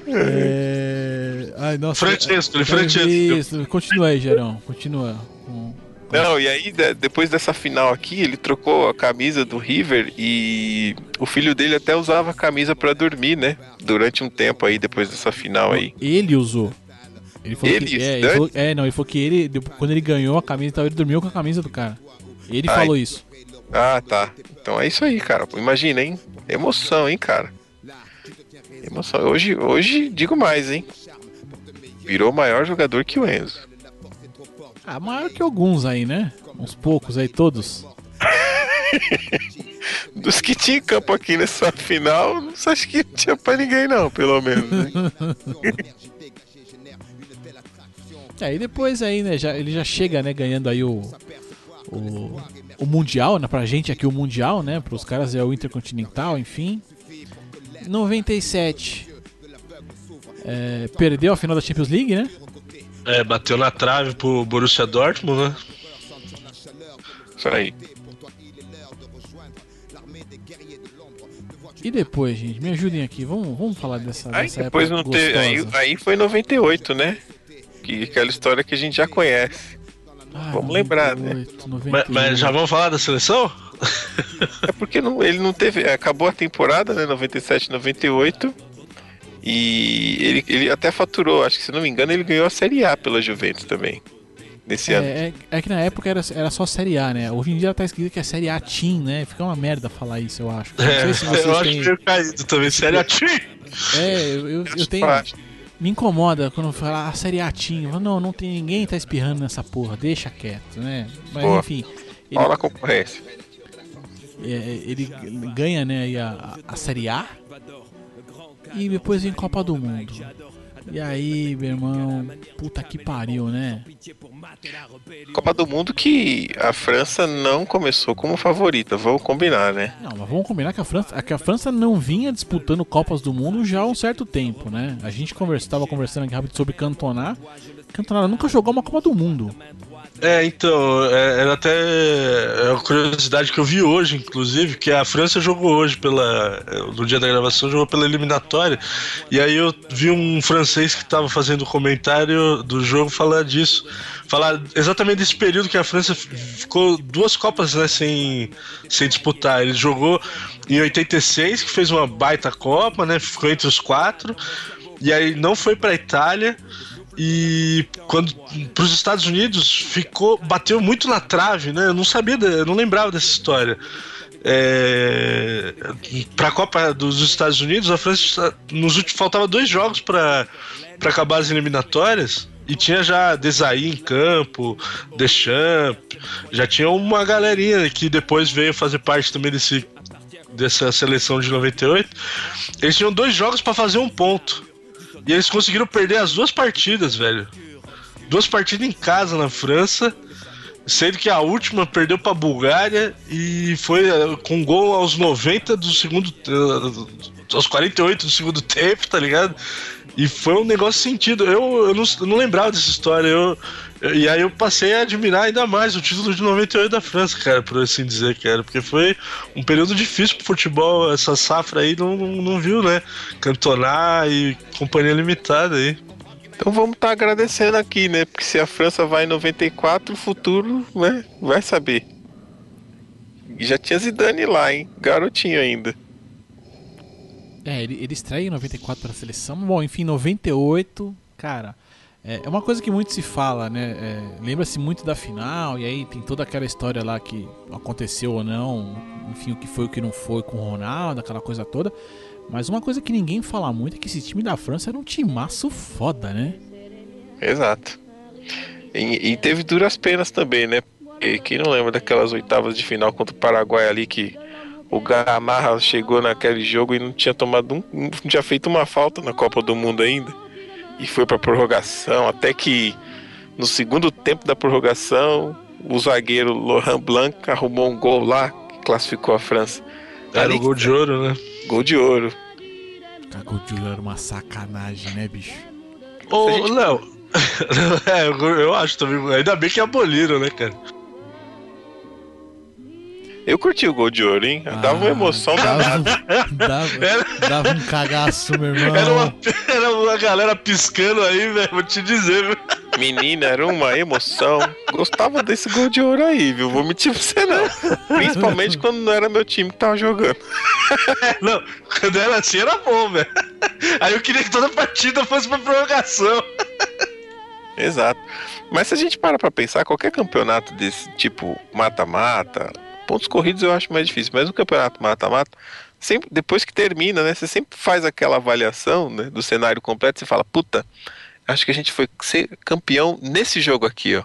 É... Ai, nossa. Francesco, eu quero Francesco. isso. Continua aí, Gerão. Continua. Com- Não, e aí, de- depois dessa final aqui, ele trocou a camisa do River e o filho dele até usava a camisa pra dormir, né? Durante um tempo aí, depois dessa final aí. Ele usou. Ele falou Ele, que. É, ele falou- é, não, ele falou que ele, quando ele ganhou a camisa, e tal, ele dormiu com a camisa do cara. Ele Ai. falou isso. Ah, tá. Então é isso aí, cara. Imagina, hein? Emoção, hein, cara? Emoção. Hoje, hoje digo mais, hein? Virou maior jogador que o Enzo. Ah, maior que alguns aí, né? Uns poucos aí, todos. Dos que tinha em campo aqui nessa final, não acho que tinha pra ninguém, não, pelo menos. hein? Aí depois aí, né, já, ele já chega, né, ganhando aí o, o, o Mundial, né, pra gente aqui o Mundial, né, pros caras é o Intercontinental, enfim. 97. É, perdeu a final da Champions League, né? É, bateu na trave pro Borussia Dortmund, né? Isso aí. E depois, gente, me ajudem aqui, vamos, vamos falar dessa, Aí dessa depois época não teve. Aí, aí foi 98, né? Que aquela história que a gente já conhece. Ah, vamos lembrar, né? 98, Mas, 98. mas já vamos falar da seleção? É porque não- ele não teve. Acabou a temporada, né? 97, 98. E ele, ele até faturou, acho que se não me engano, ele ganhou a Série A pela Juventus também. Nesse ano. É, é, é que na época era, era só Série A, né? Hoje em dia tá escrito que é Série A Team, né? Fica uma merda falar isso, eu acho. Não É, sei se vocês eu acho têm... meio caído também. Sério, ati. É, eu, eu, eu tenho... Me incomoda quando fala a Série A falo, Não, não tem ninguém tá espirrando nessa porra, deixa quieto, né? Mas Boa. enfim, ele, Olha a concorrência. é, ele ganha, né, aí a, a Série A e depois vem Copa do Mundo. E aí, meu irmão, puta que pariu, né? Copa do Mundo que a França não começou como favorita, vamos combinar, né? Não, mas vamos combinar que a França, que a França não vinha disputando Copas do Mundo já há um certo tempo, né? A gente conversa, tava conversando aqui rápido sobre Cantona. Cantona nunca jogou uma Copa do Mundo. É, então, é, era até é uma curiosidade que eu vi hoje, inclusive, que a França jogou hoje pela. No dia da gravação, jogou pela eliminatória. E aí eu vi um francês que estava fazendo comentário do jogo falar disso. Falar exatamente desse período que a França ficou duas Copas né, sem, sem disputar. Ele jogou em 86, que fez uma baita Copa, né? Ficou entre os quatro. E aí não foi pra Itália. E quando para os Estados Unidos ficou bateu muito na trave, né? Eu não sabia, eu não lembrava dessa história. É, para a Copa dos Estados Unidos, a França nos últimos faltava dois jogos para para acabar as eliminatórias e tinha já Desailly em campo, Deschamps, já tinha uma galerinha que depois veio fazer parte também desse dessa seleção de 98. Eles tinham dois jogos para fazer um ponto. E eles conseguiram perder as duas partidas, velho. Duas partidas em casa na França. Sendo que a última perdeu pra Bulgária e foi eh, com gol aos 90 do segundo. eh, aos 48 do segundo tempo, tá ligado? E foi um negócio sentido. Eu, eu, não, eu não lembrava dessa história. Eu, eu- e aí eu passei a admirar ainda mais o título de 98 da França, cara, por assim dizer, cara. Porque foi um período difícil pro futebol. Essa safra aí não, não, não viu, né? Cantonar e companhia limitada aí. Então vamos estar agradecendo aqui, né? Porque se a França vai em 94, o futuro, né? Vai saber. E já tinha Zidane lá, hein? Garotinho ainda. É, ele, ele estreia em 94 para a seleção. Bom, enfim, 98, cara. É, é uma coisa que muito se fala, né? É, Lembra-se muito da final, e aí tem toda aquela história lá que aconteceu ou não, enfim, o que foi o que não foi com o Ronaldo, aquela coisa toda. Mas uma coisa que ninguém fala muito é que esse time da França era um timaço foda, né? Exato. E, e teve duras penas também, né? E quem não lembra daquelas oitavas de final contra o Paraguai ali que o Gamarra chegou naquele jogo e não tinha tomado um, não tinha feito uma falta na Copa do Mundo ainda e foi para prorrogação até que no segundo tempo da prorrogação o zagueiro Laurent Blanc arrumou um gol lá que classificou a França. Era Ali o gol de ouro, né? Gol de ouro. Cagou de ouro era uma sacanagem, né, bicho? Ô, a gente- Léo. é, eu, eu acho também. Ainda bem que aboliram, né, cara? Eu curti o gol de ouro, hein? Dava uma Ah, emoção dava, danada. dava, dava um cagaço, meu irmão. Era uma, era uma galera piscando aí, velho. Vou te dizer, viu? Menina, era uma emoção. Gostava desse gol de ouro aí, viu? Vou mentir pra você não. Principalmente quando não era meu time que tava jogando. Não, quando era assim era bom, velho. Aí eu queria que toda partida fosse pra prorrogação. Exato. Mas se a gente para pra pensar, qualquer campeonato desse tipo mata-mata, pontos corridos eu acho mais difícil, mas um campeonato mata-mata, sempre depois que termina, né, você sempre faz aquela avaliação, né, do cenário completo, você fala, puta, acho que a gente foi ser campeão nesse jogo aqui, ó.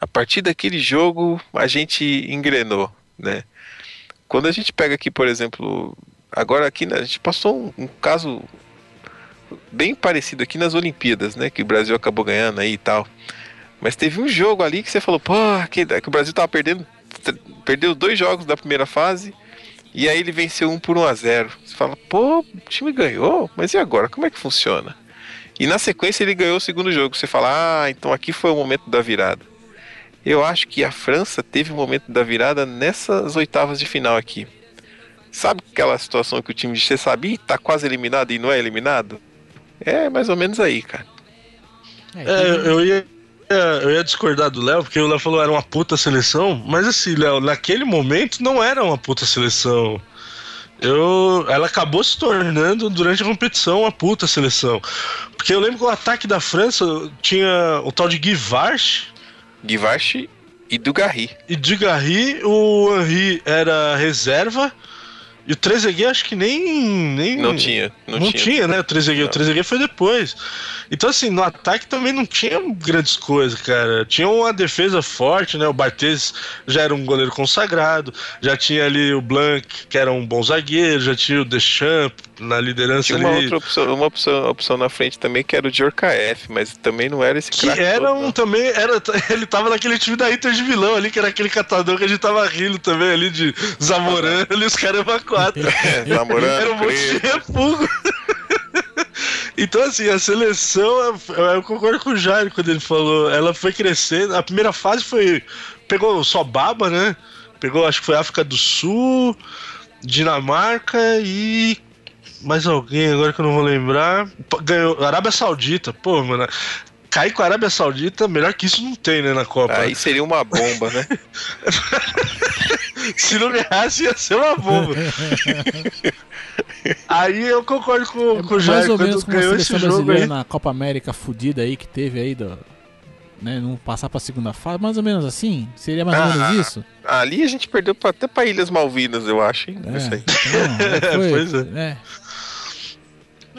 A partir daquele jogo a gente engrenou, né? Quando a gente pega aqui, por exemplo, agora aqui né, a gente passou um, um caso bem parecido aqui nas Olimpíadas, né? Que o Brasil acabou ganhando aí e tal. Mas teve um jogo ali que você falou, pô, que, que o Brasil tava perdendo, perdeu dois jogos da primeira fase e aí ele venceu um por 1 a 0. Você fala, pô, o time ganhou, mas e agora? Como é que funciona? E na sequência ele ganhou o segundo jogo. Você fala, ah, então aqui foi o momento da virada. Eu acho que a França teve o momento da virada nessas oitavas de final aqui. Sabe aquela situação que o time você sabia tá quase eliminado e não é eliminado? É mais ou menos aí, cara. É, eu ia. Eu ia discordar do Léo, porque o Léo falou que era uma puta seleção, mas assim, Léo, naquele momento não era uma puta seleção. Eu, ela acabou se tornando, durante a competição, uma puta seleção. Porque eu lembro que o ataque da França tinha o tal de Guy Varche Guivarchi e Dugarry. e Dugarry, o Henry era reserva, e o Trezeguet acho que nem. nem Não tinha, não, não, tinha. tinha. né? O Trezeguet, o Não. Trezeguet foi depois. Então, assim, no ataque também não tinha grandes coisas, cara. Tinha uma defesa forte, né? O Barthez já era um goleiro consagrado, já tinha ali o Blanc, que era um bom zagueiro, já tinha o Deschamps na liderança Tinha uma ali. outra opção, uma opção, opção na frente também que era o Djorkaeff, mas também não era esse Que craque era todo, um não. também, era, ele tava naquele time da Inter de Milão ali, que era aquele catador que a gente tava rindo também ali de Zamorano ali, os caramba quatro. É, namorando, Era um monte de refugo. Então, assim, a seleção, eu concordo com o Jair quando ele falou, ela foi crescendo. A primeira fase foi. Pegou só baba, né? Pegou, acho que foi África do Sul, Dinamarca e. Mais alguém agora que eu não vou lembrar. Ganhou Arábia Saudita. Pô, mano. Cair com a Arábia Saudita, melhor que isso não tem, né, na Copa. Aí seria uma bomba, né? Se não ganhasse, ia ser uma bomba. aí eu concordo com, com o É mais Jair ou quando menos como a ganhou esse seleção jogo brasileira aí. na Copa América fudida aí que teve aí do, né, não passar pra segunda fase, mais ou menos assim? Seria mais ou Ah. menos isso? Ali a gente perdeu pra- até pra Ilhas Malvinas, eu acho, hein? É, Isso aí. então, foi, Pois é. é.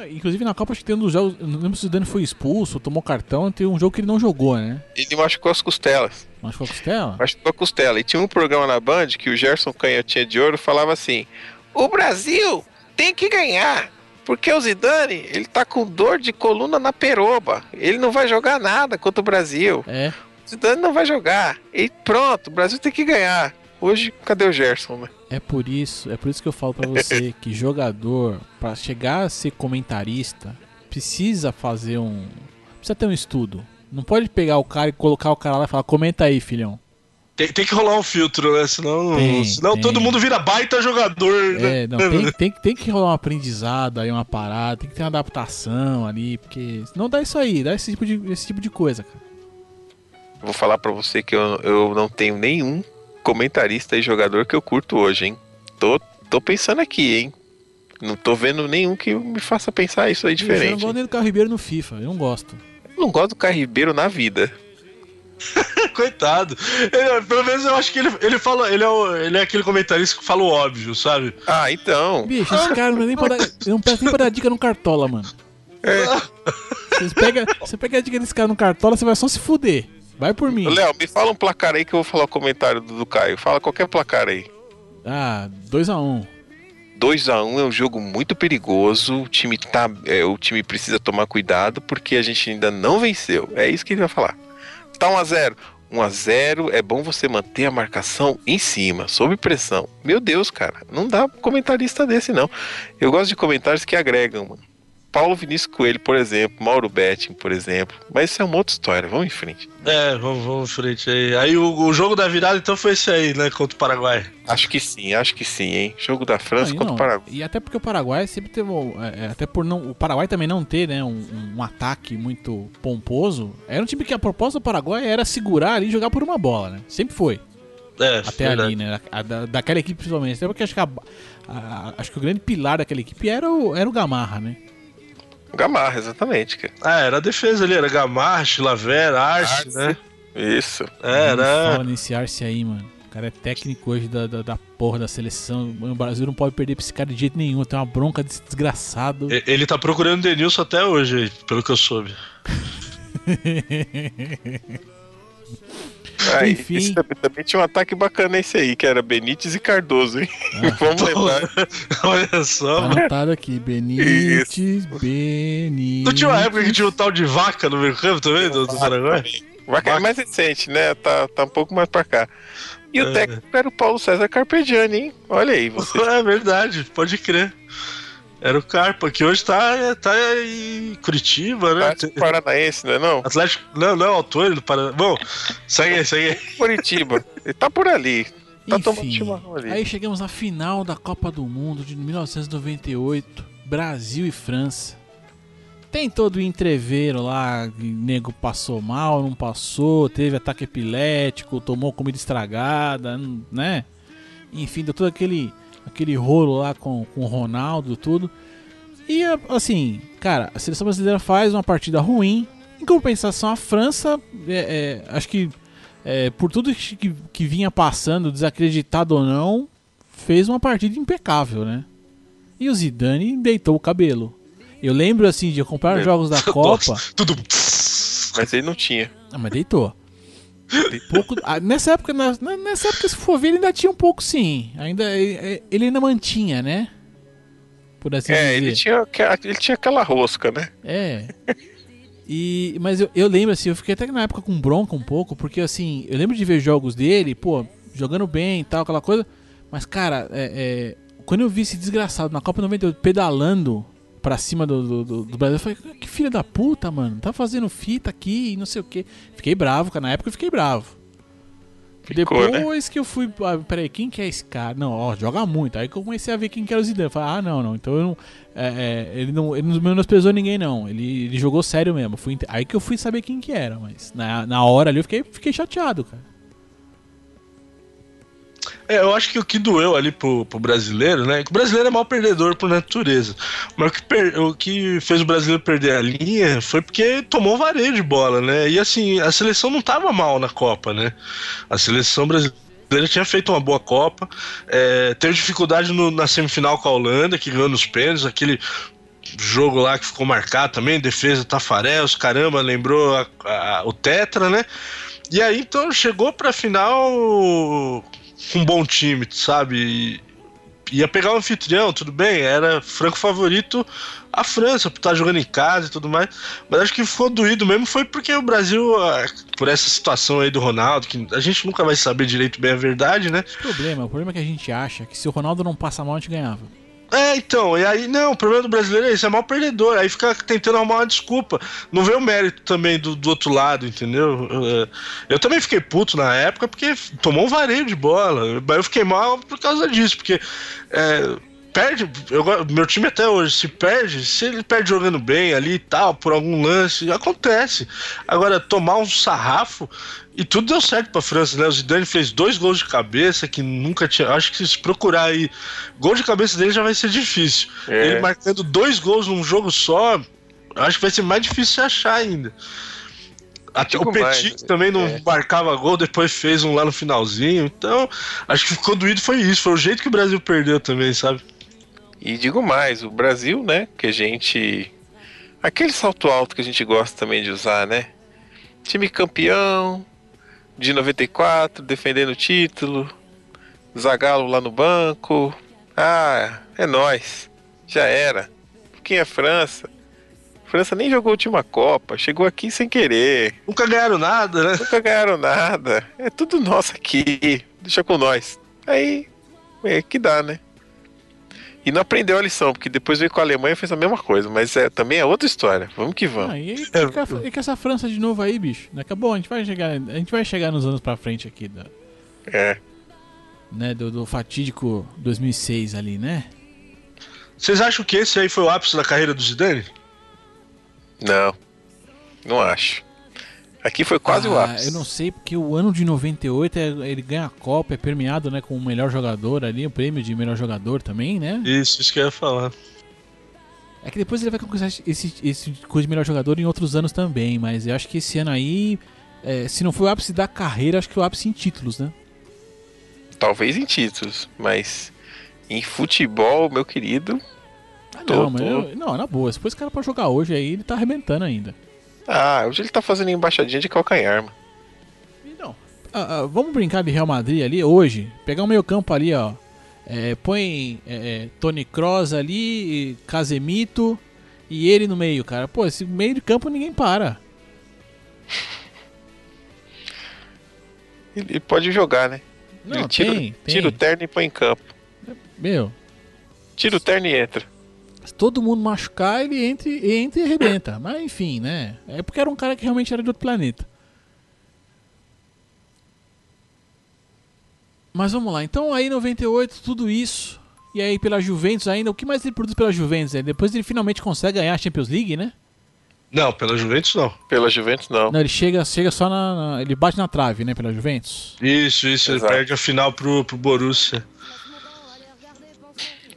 Não, Inclusive na Copa acho que tem um dos jogos, não lembro se o Dani foi expulso, tomou cartão, tem um jogo que ele não jogou, né? Ele machucou as costelas. Machucou a costela? Machucou a costela. E tinha um programa na Band que o Gerson Canhotinha de Ouro falava assim: O Brasil tem que ganhar. Porque o Zidane, ele tá com dor de coluna na peroba. Ele não vai jogar nada contra o Brasil. É, O Zidane não vai jogar. E pronto, o Brasil tem que ganhar. Hoje, cadê o Gerson, né? É por isso, é por isso que eu falo pra você que jogador, pra chegar a ser comentarista, precisa fazer um. Precisa ter um estudo. Não pode pegar o cara e colocar o cara lá e falar, comenta aí, filhão. Tem, tem que rolar um filtro, né? Senão, Tem, senão tem. todo mundo vira baita jogador, né? É, não, tem, tem, tem que rolar um aprendizado aí, uma parada, tem que ter uma adaptação ali, porque não dá isso aí, dá esse tipo de, esse tipo de coisa, cara. Eu Vou falar pra você que eu, eu não tenho nenhum comentarista e jogador que eu curto hoje, hein? Tô, tô pensando aqui, hein? Não tô vendo nenhum que me faça pensar isso aí Eu não diferente. gosto nem do Carlos Ribeiro no FIFA, eu não gosto. não gosto do Caio Ribeiro na vida. Coitado. Ele- pelo menos eu acho que ele, ele fala. Ele é, o- ele é aquele comentarista que fala o óbvio, sabe? Ah, então. Bicho, esse cara não, é nem pra dar, não presta nem pra dar dica no Cartola, mano. É. Você pega, você pega a dica desse cara no Cartola, você vai só se fuder. Vai por mim. Léo, me fala um placar aí que eu vou falar o comentário do, do Caio. Fala qualquer placar aí. Ah, 2x1. 2x1 é um jogo muito perigoso. O time, tá, é, o time precisa tomar cuidado porque a gente ainda não venceu. É isso que ele vai falar. Tá 1x0. 1x0 é bom você manter a marcação em cima, sob pressão. Meu Deus, cara, não dá comentarista desse não. Eu gosto de comentários que agregam, mano. Paulo Vinícius Coelho, por exemplo, Mauro Betting, por exemplo. Mas isso é uma outra história, vamos em frente. É, vamos, vamos em frente aí. Aí o, o jogo da virada então foi esse aí, né? Contra o Paraguai. Acho que sim, acho que sim, hein? Jogo da França Não, contra não, o Paraguai. E até porque o Paraguai sempre teve. é, é, até por não. O Paraguai também não ter, né, um, um ataque muito pomposo. Era um time que a proposta do Paraguai era segurar ali e jogar por uma bola, né? Sempre foi. É, Até verdade. ali, né? A- da- daquela equipe principalmente. Até porque acho que, a- a- acho que o grande pilar daquela equipe era o, era o Gamarra, né? Gamarra, exatamente, cara. Ah, era a defesa ali, era Gamarra, Chilaver, Arce, Arce. né? Isso. É, era. Fala nesse Arce aí, mano. O cara é técnico hoje da, da, da porra da seleção. O Brasil não pode perder pra esse cara de jeito nenhum. Tem uma bronca desse desgraçado. Ele tá procurando o Denilson até hoje, pelo que eu soube. Ah, Enfim. também, também tinha um ataque bacana esse aí, que era Benítez e Cardoso, hein? Vamos lembrar. Olha só. Tá anotado aqui. Benítez, Benítez. Não tinha uma época que tinha um tal de vaca no meio campo também, do, do Paraguai? Vai cair mais recente, né? Tá, tá um pouco mais pra cá. E o técnico era o Paulo César Carpegiani, hein? Olha aí, você. É verdade, pode crer. Era o Carpa, que hoje tá, tá em Curitiba, né? Tá paranaense, não é não? Atlético. Não, não, autor do Paraná. Bom, segue aí, segue aí. Curitiba. Ele tá por ali. Tá tomando Enfim, chimarrão ali. aí chegamos na final da Copa do Mundo de 1998, Brasil e França. Tem todo o entreveiro lá, nego passou mal, não passou, teve ataque epilético, tomou comida estragada, né? Enfim, deu todo aquele, aquele rolo lá com, com o Ronaldo, tudo. E assim, cara, a seleção brasileira faz uma partida ruim. Em compensação, a França, é, é, acho que é, por tudo que, que vinha passando, desacreditado ou não, fez uma partida impecável, né? E o Zidane deitou o cabelo. Eu lembro assim de acompanhar os jogos da Copa. Tudo. Mas ele não tinha. Ah, mas deitou. Tem pouco, ah, nessa época, nessa época, se for ver, ele ainda tinha um pouco sim. Ainda, ele ele ainda mantinha, né? Por assim É, dizer. ele tinha, ele tinha aquela rosca, né? É. E, mas eu, eu lembro, assim, eu fiquei até na época com bronca um pouco, porque assim, eu lembro de ver jogos dele, pô, jogando bem e tal, aquela coisa. Mas, cara, é, é, quando eu vi esse desgraçado na Copa 98 pedalando pra cima do, do, do- do Brasil, eu falei, que filho da puta, mano, tá fazendo fita aqui e não sei o que. Fiquei bravo, cara, na época eu fiquei bravo. Ficou, né? Depois que eu fui. Ah, peraí, quem que é esse cara? Não, ó, joga muito. Aí que eu comecei a ver quem que era o Zidane. Eu Falei, ah, não, não. Então eu não. é, é, ele não, ele não menosprezou ninguém, não. Ele, ele jogou sério mesmo. Fui aí que eu fui saber quem que era. Mas na, na hora ali eu fiquei, fiquei chateado, cara. É, eu acho que o que doeu ali pro, pro brasileiro, né? O brasileiro é mal perdedor por natureza. Mas o que, per- o que fez o brasileiro perder a linha foi porque tomou vareio de bola, né? E assim, a seleção não tava mal na Copa, né? A seleção brasileira tinha feito uma boa Copa, é, teve dificuldade no- na semifinal com a Holanda, que ganhou nos pênaltis, aquele jogo lá que ficou marcado também, defesa Tafarel, os caramba, lembrou a- a- o Tetra, né? E aí então chegou pra final um bom time, sabe? E ia pegar o anfitrião, tudo bem, era franco favorito a França, por estar jogando em casa e tudo mais. Mas acho que ficou doído mesmo foi porque o Brasil, ah, por essa situação aí do Ronaldo, que a gente nunca vai saber direito bem a verdade, né? O problema, o problema é que a gente acha que se o Ronaldo não passa mal, a gente ganhava. É, então, e aí, não, o problema do brasileiro é isso, é mal perdedor, aí fica tentando arrumar uma desculpa. Não vê o mérito também do, do outro lado, entendeu? Eu, eu também fiquei puto na época porque tomou um vareio de bola, mas eu fiquei mal por causa disso, porque é, perde, eu meu time até hoje, se perde, se ele perde jogando bem ali e tal, por algum lance, acontece. Agora, tomar um sarrafo, e tudo deu certo pra França, né? O Zidane fez dois gols de cabeça que nunca tinha. Acho que se procurar aí, gol de cabeça dele já vai ser difícil. É. Ele marcando dois gols num jogo só, acho que vai ser mais difícil de achar ainda. Até o Petit mais, também não é. marcava gol, depois fez um lá no finalzinho. Então, acho que ficou doído foi isso. Foi o jeito que o Brasil perdeu também, sabe? E digo mais, o Brasil, né? Que a gente. Aquele salto alto que a gente gosta também de usar, né? Time campeão de 94, defendendo o título. Zagalo lá no banco. Ah, é nós. Já era. Quem é França? França nem jogou a última Copa, chegou aqui sem querer. Nunca ganharam nada, né? Nunca ganharam nada. É tudo nosso aqui. Deixa com nós. Aí, é que dá, né? E não aprendeu a lição, porque depois veio com a Alemanha e fez a mesma coisa. Mas é, também é outra história. Vamos que vamos. Ah, e, e, com, e com essa França de novo aí, bicho? Acabou, a gente vai chegar, a gente vai chegar nos anos pra frente aqui, da, É. né, do, do fatídico 2006 ali, né? Vocês acham que esse aí foi o ápice da carreira do Zidane? Não. Não acho. Aqui foi quase o Ah, ápice. Eu não sei, porque o ano de 98 é, ele ganha a Copa, é premiado né, com o melhor jogador ali, o prêmio de melhor jogador também, né? Isso, isso que eu ia falar. É que depois ele vai conquistar esse, esse coisa de melhor jogador em outros anos também, mas eu acho que esse ano aí, é, se não foi o ápice da carreira, acho que foi o ápice em títulos, né? Talvez em títulos, mas em futebol, meu querido. Ah, Tô, não, mas tô. eu- não, na boa, se pôs esse cara pra jogar hoje aí, ele tá arrebentando ainda. Ah, hoje ele tá fazendo embaixadinha de calcanhar, mano. Então, ah, ah, vamos brincar de Real Madrid ali hoje, pegar o meio campo ali, ó. É, põe é, é, Tony Kroos ali, Casemito e ele no meio, cara. Pô, esse meio de campo ninguém para. Ele pode jogar, né? Não, ele tira, tem, tem. tira o terno e põe em campo. Meu, Tira o terno e entra. Se todo mundo machucar, ele entra, e- entra e arrebenta. Mas enfim, né? É porque era um cara que realmente era de outro planeta. Mas vamos lá, então aí 98, tudo isso. E aí pela Juventus ainda, o que mais ele produz pela Juventus? É? Depois ele finalmente consegue ganhar a Champions League, né? Não, pela Juventus não. Pela Juventus, não. Não, ele chega, chega só na, na- Ele bate na trave, né, pela Juventus. Isso, isso, Exato. ele perde a final pro, pro Borussia.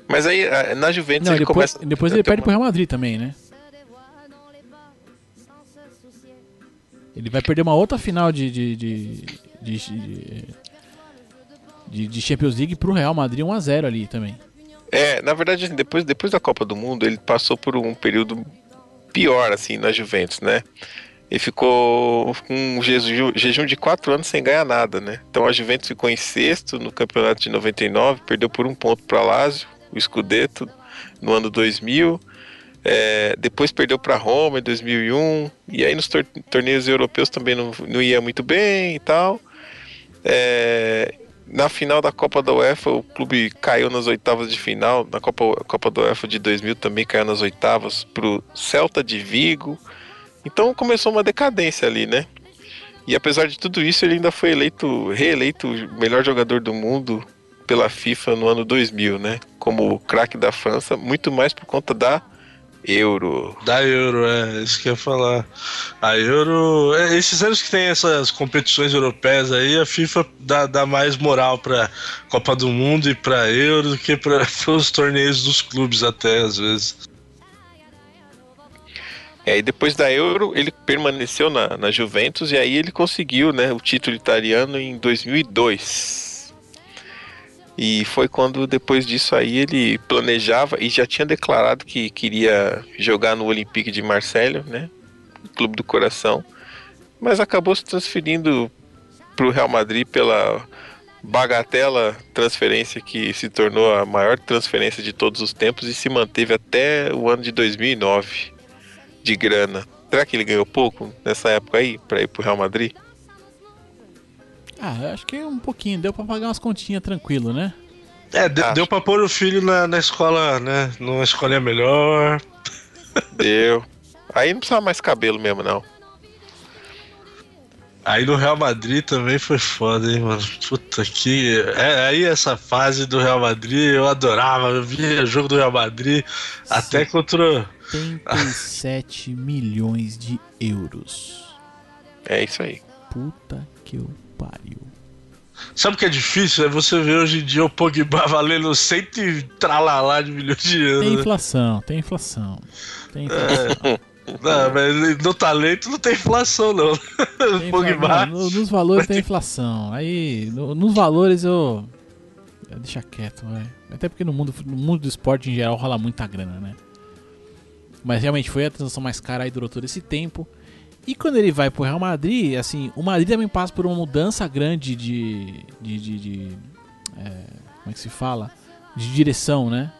Mas aí, na Juventus, Não, ele depois, começa. depois ele perde uma- pro Real Madrid também, né? Ele vai perder uma outra final de. de, de, de, de, de- Champions League pro Real Madrid 1x0 ali também. É, na verdade, assim, depois, depois da Copa do Mundo, ele passou por um período pior, assim, na Juventus, né? Ele ficou com um jejum, jejum de quatro anos sem ganhar nada, né? Então a Juventus ficou em sexto no campeonato de 99, perdeu por um ponto para Lazio, o Scudetto, no ano 2000. É, depois perdeu para Roma em 2001. E aí nos tor- torneios europeus também não, não ia muito bem e tal. É, na final da Copa da UEFA, o clube caiu nas oitavas de final. Na Copa, Copa da UEFA de 2000 também caiu nas oitavas pro Celta de Vigo. Então começou uma decadência ali, né? E apesar de tudo isso, ele ainda foi eleito, reeleito o melhor jogador do mundo pela FIFA no ano 2000, né? Como o craque da França, muito mais por conta da Euro. Da Euro, é isso que eu ia falar. A Euro, é, esses anos que tem essas competições europeias aí, a FIFA dá, dá mais moral pra Copa do Mundo e pra Euro do que para os torneios dos clubes até, às vezes. É, e depois da Euro, ele permaneceu na, na Juventus e aí ele conseguiu né, o título italiano em 2002. E foi quando, depois disso aí, ele planejava e já tinha declarado que queria jogar no Olympique de Marselha, né? o Clube do Coração. Mas acabou se transferindo para o Real Madrid pela bagatela transferência que se tornou a maior transferência de todos os tempos e se manteve até o ano de 2009 de grana. Será que ele ganhou pouco nessa época aí para ir pro Real Madrid? Ah, acho que um pouquinho, deu pra pagar umas continhas tranquilo, né? É, de- Acho. deu pra pôr o filho na, na escola, né? Numa escolinha melhor. Deu. Aí não precisava mais cabelo mesmo, não. Aí no Real Madrid também foi foda, hein, mano. Puta que. É, aí essa fase do Real Madrid eu adorava. Eu via jogo do Real Madrid até contra. 77 milhões de euros. É isso aí. Puta que eu pariu. Sabe o que é difícil? É você ver hoje em dia o Pogba valendo cento e tralalá de milhões de Tem euros. né? inflação, tem inflação. Tem inflação. Não, mas no talento não tem inflação, não. Tem Pogba. no- nos valores tem inflação. Aí, no- nos valores eu. Deixa quieto, vai. Até porque no mundo, no mundo do esporte em geral rola muita grana, né? Mas realmente foi a transação mais cara aí, durou todo esse tempo. E quando ele vai pro Real Madrid, assim, o Madrid também passa por uma mudança grande de. de. de, de- é, como é que se fala? De direção, né?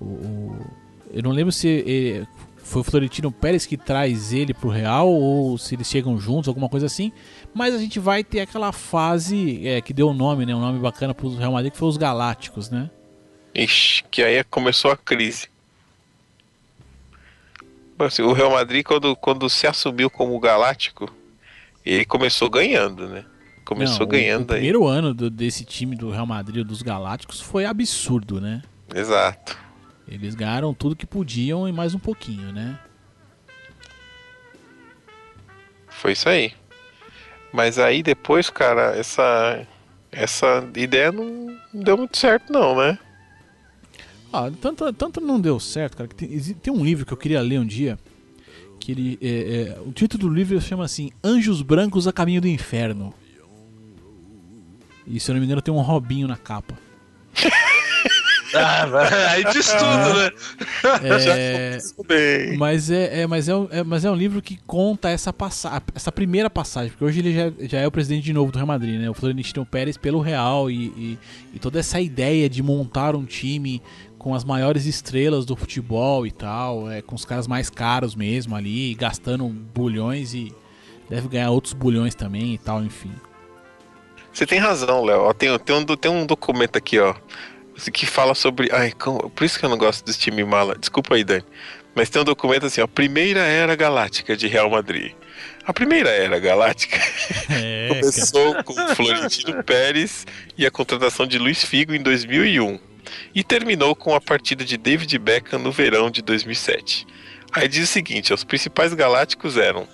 O, o- eu não lembro se ele- foi o Florentino Pérez que traz ele pro Real ou se eles chegam juntos, alguma coisa assim. Mas a gente vai ter aquela fase é, que deu o nome, né? Um nome bacana pro Real Madrid, que foi os Galácticos, né? Ixi, que aí começou a crise. Assim, o Real Madrid, quando, quando se assumiu como galáctico, ele começou ganhando, né? Começou Não, o- ganhando o, aí. primeiro ano do- desse time do Real Madrid, dos Galácticos, foi absurdo, né? Exato. Eles ganharam tudo que podiam e mais um pouquinho, né? Foi isso aí. Mas aí depois, cara, essa essa ideia não deu muito certo não, né? Ah, tanto, tanto não deu certo, cara, que tem, tem um livro que eu queria ler um dia. Que ele. é, é, o título do livro chama assim Anjos Brancos a Caminho do Inferno. E se eu não me engano tem um Robinho na capa. Ah, aí diz tudo, né? É, bem. mas, é, é- mas, é, um- é- mas é um livro que conta essa, passa essa primeira passagem, porque hoje ele já, já é o presidente de novo do Real Madrid, né? O Florentino Pérez pelo Real e, e, e toda essa ideia de montar um time com as maiores estrelas do futebol e tal, é, com os caras mais caros mesmo ali, gastando bulhões e deve ganhar outros bulhões também e tal, enfim. Você tem razão, Léo. Tem, tem, um, tem um documento aqui, ó, que fala sobre. Ai, como- por isso que eu não gosto desse time mala. Desculpa aí, Dani. Mas tem um documento assim, ó. Primeira Era Galáctica de Real Madrid. A primeira Era Galáctica É, cara. começou com Florentino Pérez e a contratação de Luiz Figo em 2001. E terminou com a partida de David Beckham no verão de 2007. Aí diz o seguinte: os principais galácticos eram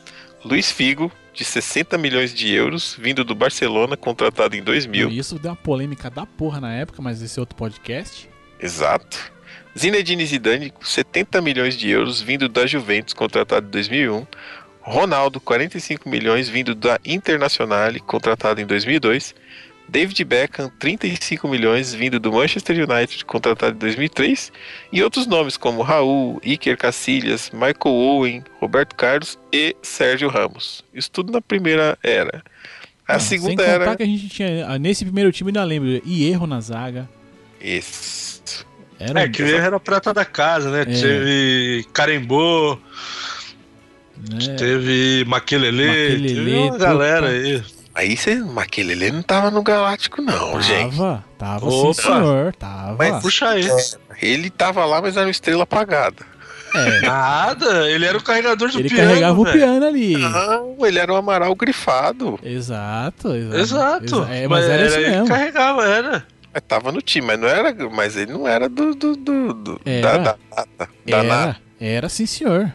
Luiz Figo, de 60 milhões de euros, vindo do Barcelona, contratado em 2000. E isso deu uma polêmica da porra na época, mas esse é outro podcast. Exato. Zinedine Zidane, com 70 milhões de euros, vindo da Juventus, contratado em 2001. Ronaldo, 45 milhões, vindo da Internazionale, contratado em 2002. David Beckham, 35 milhões, vindo do Manchester United, contratado em 2003. E outros nomes como Raul, Iker Casillas, Michael Owen, Roberto Carlos e Sérgio Ramos. Isso tudo na primeira era. A Não, segunda sem contar era. que a gente tinha. ah, Nesse primeiro time ainda lembro, e erro na zaga. Isso. Era É, que era a prata da casa, né? Teve Carembô, né, teve Maquelele, Maquelele, teve uma galera aí. Aí você. Maquelele não tava no Galáctico, não, gente. Tava, tava sim, senhor. Tava. Mas- Puxa aí. Ele tava lá, mas era uma estrela apagada. É, Nada, ele era o carregador de ele piano. carregava o velho. piano ali. Não, ele era um Amaral grifado. Exato, exato. Exato. Exa- é, mas, era isso ele que mesmo. carregava, era. Mas tava no time, mas não era. Mas ele não era do. do, do, do- Era. Da, da, nata, da nata. Era, era sim, senhor.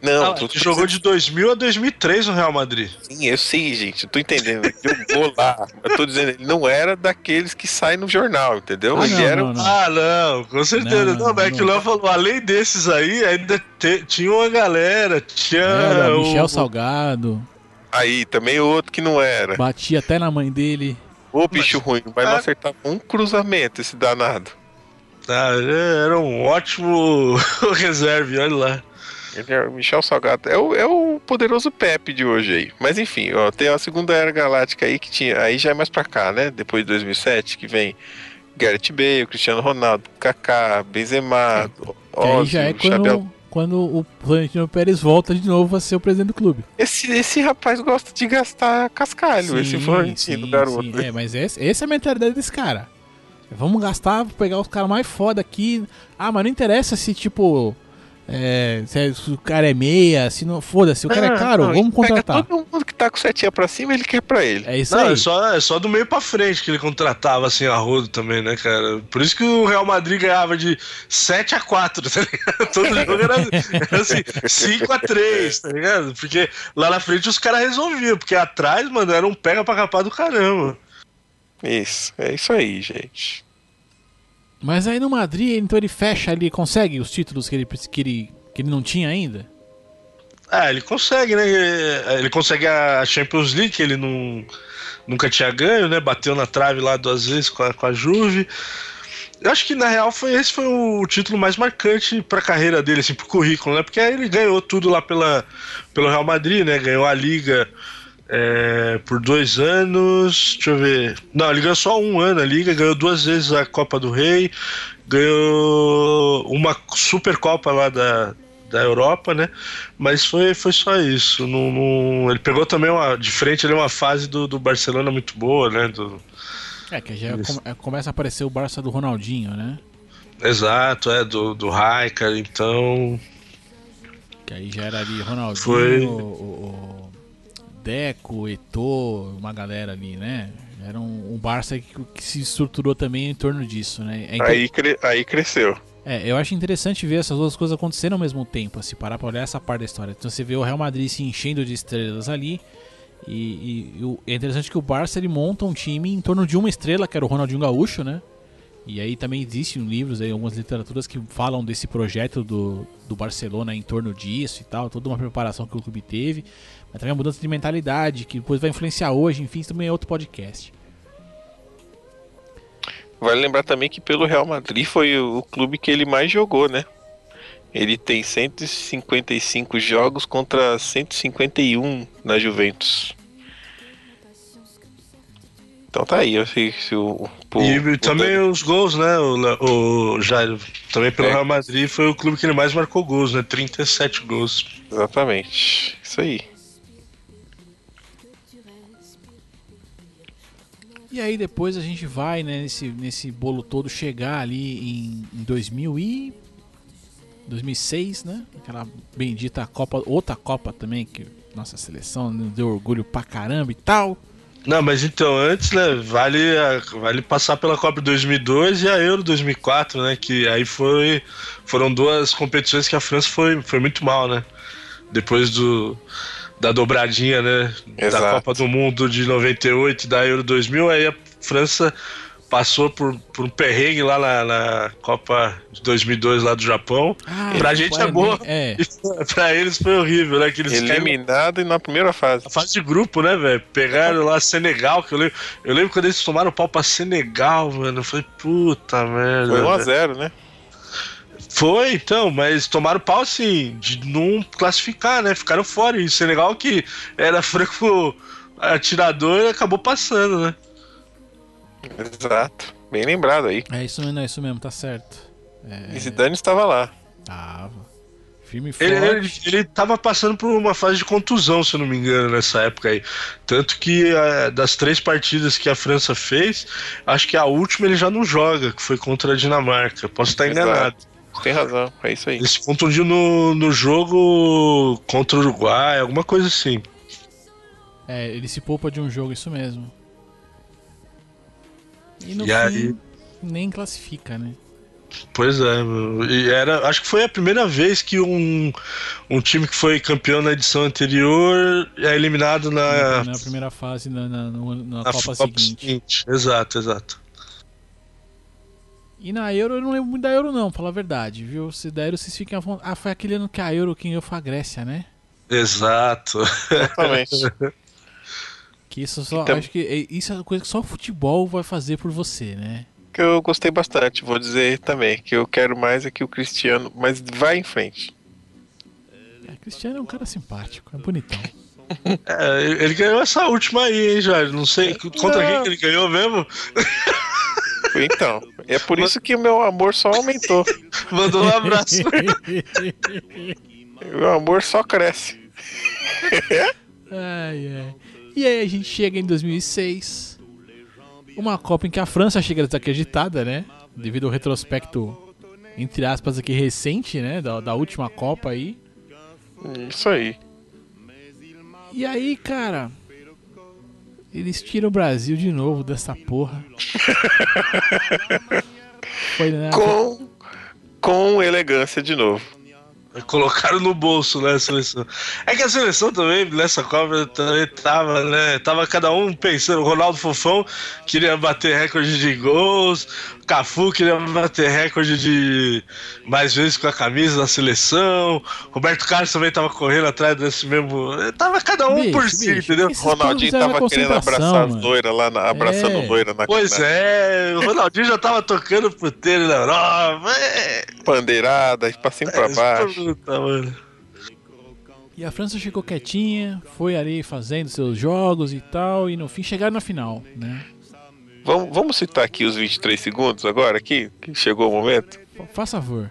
Não, Ah, tu, jogou de 2000 a 2003 no Real Madrid. Sim, eu sei, gente. Eu tô entendendo. Ele jogou lá. Eu tô dizendo, ele não era daqueles que saem no jornal, entendeu? Ah, ele não, era. não, não. Ah, não, com certeza. Não, Não, mas é que o não. Léo falou, além desses aí, ainda te- tinha uma galera. Tinha Era o- Michel Salgado. Aí, também outro que não era. Batia até na mãe dele. Ô, bicho ruim, vai não Ah. acertar um cruzamento esse danado. Ah, era um ótimo reserve, olha lá. Ele é o Michel Salgado. É o, é o poderoso Pepe de hoje aí. Mas enfim, ó, tem a segunda era galáctica aí que tinha. Aí já é mais pra cá, né? Depois de 2007, que vem Gareth Bale, Cristiano Ronaldo, Kaká, Benzema, aí Ozzy, já é quando, quando o Florentino Pérez volta de novo a ser o presidente do clube. Esse, esse rapaz gosta de gastar cascalho, esse Florentino, garoto. sim. É, mas esse, essa é a mentalidade desse cara. Vamos gastar, pegar os caras mais foda aqui. Ah, mas não interessa se, tipo. É, se, é- se o cara é meia, se não. Foda-se, o cara é Ah, caro, não, vamos contratar. Todo mundo que tá com setinha pra cima, ele quer pra ele. É isso Não, aí. é só, é só do meio pra frente que ele contratava assim a rodo também, né, cara? Por isso que o Real Madrid ganhava de 7 a 4, tá ligado? Todo jogo era, era assim, 5 a 3, tá ligado? Porque lá na frente os caras resolviam, porque atrás, mano, era um pega pra capar do caramba. Isso, é isso aí, gente. Mas aí no Madrid, então ele fecha ali, consegue os títulos que ele, que ele, que ele não tinha ainda? Ah, ele consegue, né? Ele consegue a Champions League, que ele não, nunca tinha ganho, né? Bateu na trave lá duas vezes com a, com a Juve. Eu acho que na real foi esse foi o título mais marcante para a carreira dele, assim, pro currículo, né? Porque aí ele ganhou tudo lá pela, pelo Real Madrid, né? Ganhou a Liga é, por dois anos. Deixa eu ver. Não, ele ganhou só um ano a Liga, ganhou duas vezes a Copa do Rei, ganhou uma Supercopa lá da, da Europa, né? Mas foi, foi só isso. Não, não- ele pegou também uma, de frente ali uma fase do, do Barcelona muito boa, né? Do, É, que já come- começa a aparecer o Barça do Ronaldinho, né? exato, é, do, do Raikkonen, então. Que aí já era ali Ronaldinho, Foi. o- o Deco, Eto'o, uma galera ali, né? Era um, um Barça que, que se estruturou também em torno disso, né? É, inter- Aí, cre- aí cresceu. é, eu acho interessante ver essas duas coisas acontecendo ao mesmo tempo, se parar pra olhar essa parte da história. Então você vê o Real Madrid se enchendo de estrelas ali, e, e- e é interessante que o Barça ele monta um time em torno de uma estrela, que era o Ronaldinho Gaúcho, né? E aí também existem livros, aí, algumas literaturas que falam desse projeto do, do Barcelona em torno disso e tal, toda uma preparação que o clube teve, mas também a mudança de mentalidade, que depois vai influenciar hoje, enfim, isso também é outro podcast. Vale lembrar também que pelo Real Madrid foi o, clube que ele mais jogou, né? Ele tem 155 jogos contra 151 na Juventus. Então tá aí, eu sei se o. e o também Dani- os gols, né? O, o Jair, também pelo É. Real Madrid foi o clube que ele mais marcou gols, né? 37 gols. Exatamente. Isso aí. E aí depois a gente vai, né, nesse, nesse bolo todo chegar ali em, em 2000 e 2006, né? Aquela bendita Copa, outra Copa também que nossa seleção nos deu orgulho pra caramba e tal. Não, mas então antes, né, vale, vale passar pela Copa de 2002 e a Euro 2004, né, que aí foi, foram duas competições que a França foi, foi muito mal, né, depois do, da dobradinha, né, da Exato. Copa do Mundo de 98 e da Euro 2000, aí a França passou por, por um perrengue lá na, na Copa de 2002 lá do Japão, Ah, Pra gente é boa. É, pra eles foi horrível, né, que eles caíram Eliminado na primeira fase. a fase de grupo, né, velho? Pegaram lá Senegal, que eu lembro, eu lembro quando eles tomaram pau pra Senegal, mano. Eu falei, puta merda. Foi velho. 1x0, né? Foi, então, mas tomaram pau assim, de não classificar, né? Ficaram fora. E o Senegal, que era franco atirador, acabou passando, né? Exato. Bem lembrado aí. é isso mesmo, é isso mesmo, tá certo. É, E Zidane estava lá. tava. Firme e forte. Ele, ele, ele tava passando por uma fase de contusão, se eu não me engano, nessa época aí. Tanto que eh, das três partidas que a França fez, acho que a última ele já não joga, que foi contra a Dinamarca. Posso estar enganado. Tem razão, é isso aí. Ele se contundiu no, no jogo contra o Uruguai, alguma coisa assim. É, ele se poupa de um jogo, isso mesmo. E no E fim, aí? nem classifica, né? Pois é, e era, acho que foi a primeira vez que um, um time que foi campeão na edição anterior é eliminado na, Na primeira fase, na, na, na na Copa, seguinte. Exato, exato. E na Euro eu não lembro muito da Euro, não, falar a verdade, viu? Se da Euro vocês fiquem à vontade. Ah, foi aquele ano que a Euro quem ganhou foi a Grécia, né? Exato. Exatamente. Que isso só. Então- Acho que é- isso é uma coisa que só o futebol vai fazer por você, né? que eu gostei bastante, vou dizer também. Que eu quero mais é que o Cristiano. Mas vai em frente. É, Cristiano é um cara simpático, é bonitão. É, ele ganhou essa última aí, hein, Jair? Não sei contra quem que ele ganhou mesmo. Então, é por isso que o meu amor só aumentou. Mandou um abraço. O meu amor só cresce. Ai, ai. E aí a gente chega em 2006. Uma Copa em que a França chega desacreditada, né? Devido ao retrospecto, entre aspas, aqui recente, né? Da, da última Copa aí. Isso aí. E aí, cara. Eles tiram o Brasil de novo dessa porra. Foi, né? Com, com elegância de novo. Colocaram no bolso, né, a seleção. É que a seleção também, nessa Copa, também tava, né? Tava cada um pensando. O Ronaldo Fofão queria bater recorde de gols, Cafu queria bater recorde de mais vezes com a camisa da seleção, Roberto Carlos também tava correndo atrás desse mesmo. Tava cada um Bicho, por si, bicho, entendeu? Ronaldinho tava querendo abraçar as mano. loiras lá, na, abraçando É. loira na, Pois na é, o Ronaldinho já tava tocando puteiro na Europa. É, bandeirada, pra cima e pra baixo. Puta, mano. E a França ficou quietinha, foi ali fazendo seus jogos e tal, e no fim chegaram na final, né? Vamos, vamos citar aqui os 23 segundos agora, aqui, que chegou o momento. Faz favor.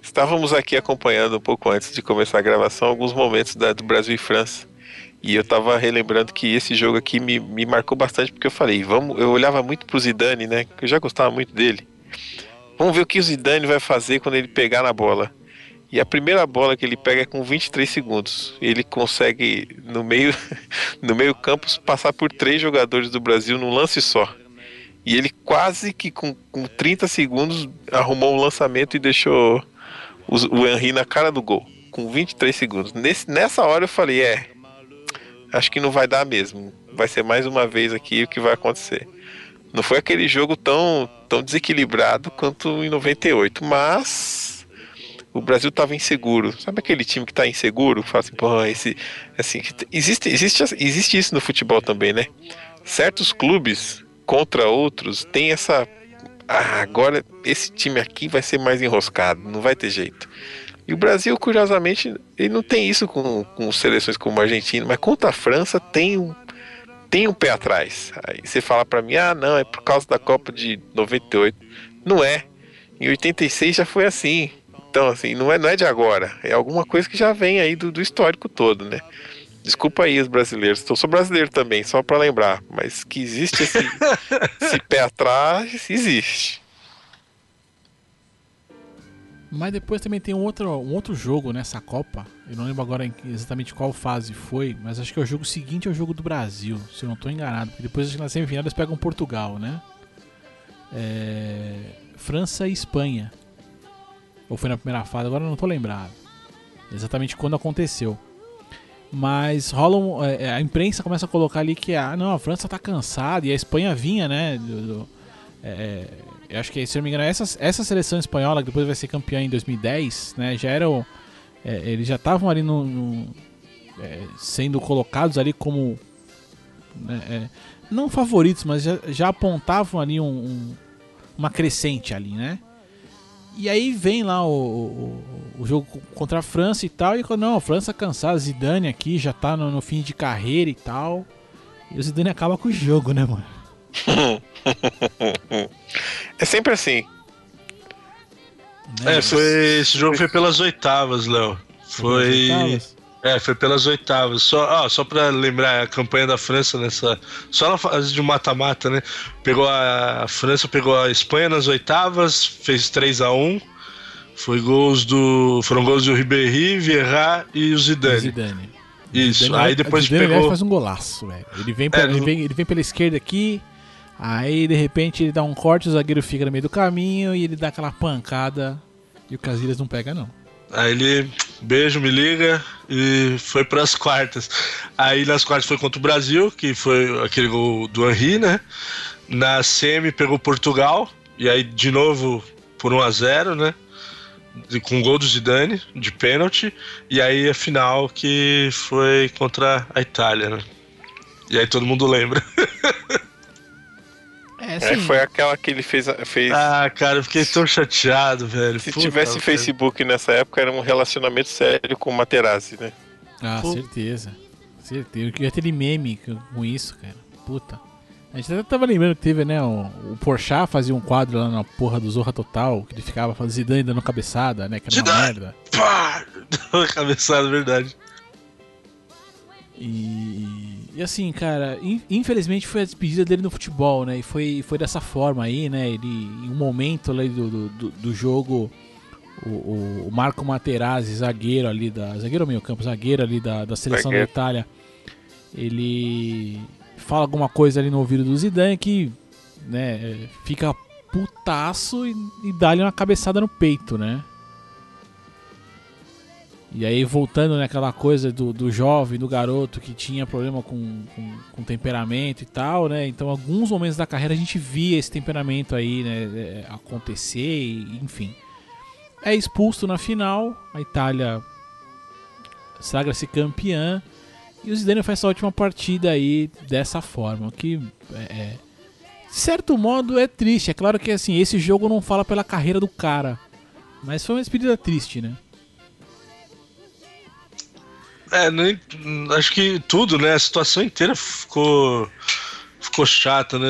Estávamos aqui acompanhando um pouco antes de começar a gravação alguns momentos da- do Brasil e França. E eu tava relembrando que esse jogo aqui me, me marcou bastante porque eu falei, vamos, eu olhava muito pro Zidane, né? Que eu já gostava muito dele. Vamos ver o que o Zidane vai fazer quando ele pegar na bola. E a primeira bola que ele pega é com 23 segundos. Ele consegue no meio no meio campo passar por três jogadores do Brasil num lance só. E ele quase que com, com 30 segundos arrumou um lançamento e deixou o Henry na cara do gol, com 23 segundos. Nesse, nessa hora eu falei, é, acho que não vai dar mesmo. Vai ser mais uma vez aqui o que vai acontecer. Não foi aquele jogo tão, tão desequilibrado quanto em 98, mas o Brasil estava inseguro. Sabe aquele time que está inseguro? Fala assim, pô, esse. Assim, existe, existe, existe isso no futebol também, né? Certos clubes contra outros têm essa. Ah, agora esse time aqui vai ser mais enroscado, não vai ter jeito. E o Brasil, curiosamente, ele não tem isso com, com seleções como a Argentina, mas contra a França tem um, tem um pé atrás. Aí você fala pra mim, ah, não, é por causa da Copa de 98. Não é. Em 86 já foi assim. Então, assim, não é, não é de agora. É alguma coisa que já vem aí do, do histórico todo, né? Desculpa aí os brasileiros. Eu sou brasileiro também, só pra lembrar. Mas que existe esse, esse pé atrás, existe. Mas depois também tem um outro, um outro jogo nessa Copa. Eu não lembro agora exatamente qual fase foi, mas acho que é o jogo seguinte ao jogo do Brasil, se eu não estou enganado. Porque depois acho que na semifinal eles pegam Portugal, né? É, França e Espanha. Ou foi na primeira fase, agora eu não tô lembrado. Exatamente quando aconteceu. Mas rola um- é, é, a imprensa começa a colocar ali que ah, não, a França tá cansada e a Espanha vinha, né? do- do- é, eu acho que, se eu não me engano, essa, essa seleção espanhola, que depois vai ser campeã em 2010, né? Já eram. é, eles já estavam ali no. no- é, sendo colocados ali como. né, é, não favoritos, mas já, já apontavam ali um, um- uma crescente ali, né? E aí vem lá o, o, o jogo contra a França e tal, e quando não, a França cansada, Zidane aqui já tá no, no fim de carreira e tal. E o Zidane acaba com o jogo, né, mano? É sempre assim. Né? É, foi, esse jogo foi pelas oitavas, Léo. Foi. Oitavas. É, foi pelas oitavas. Só, ah, só pra lembrar, a campanha da França nessa. Só na fase de mata-mata, né? Pegou a, a França, pegou a Espanha nas oitavas, fez 3 a 1 Foi gols do. Foram gols do Ribéry, Vieira e o Zidane. Zidane. Isso. Zidane, Aí depois Zidane, pegou. faz um golaço, velho. Ele vem, É, ele, vem, ele vem pela esquerda aqui, aí de repente ele dá um corte, o zagueiro fica no meio do caminho e ele dá aquela pancada e o Casillas não pega, não. Aí ele, beijo, me liga e foi pras quartas. Aí nas quartas foi contra o Brasil, que foi aquele gol do Henry, né? Na semi pegou Portugal, e aí de novo por 1 a 0 né? Com gol do Zidane, de pênalti. E aí a final que foi contra a Itália, né? E aí todo mundo lembra. É, É, foi aquela que ele fez. fez Ah, cara, eu fiquei tão chateado, velho. se Puta, tivesse velho. Facebook nessa época, era um relacionamento sério com o Materazzi, né? Ah, Pô. certeza. Certeza. Eu queria ter meme com- isso, cara. Puta. A gente até tava lembrando que teve, né? O, o Porchat fazia um quadro lá na porra do Zorra Total, que ele ficava fazendo Zidane dando cabeçada, né? Que era uma Zidane! merda. Pá! Uma cabeçada, verdade. E, e assim, cara, in- infelizmente foi a despedida dele no futebol, né? E foi, foi dessa forma aí, né? Ele, em um momento ali do, do, do- jogo, o, o- o Marco Materazzi, zagueiro ali da. Zagueiro meio campo, zagueiro ali da, da seleção Zagueiro. da Itália, ele fala alguma coisa ali no ouvido do Zidane que, né, fica putaço e, e dá-lhe uma cabeçada no peito, né? E aí, voltando naquela coisa do, do jovem, do garoto que tinha problema com, com, com temperamento e tal, né? Então, alguns momentos da carreira a gente via esse temperamento aí, né? é, Acontecer, enfim. É expulso na final, a Itália sagra-se campeã. E o Zidane faz essa última partida aí dessa forma, que é, é, de certo modo é triste. É claro que assim, esse jogo não fala pela carreira do cara, mas foi uma despedida triste, né? É, nem, acho que tudo, né? A situação inteira ficou ficou chata, né?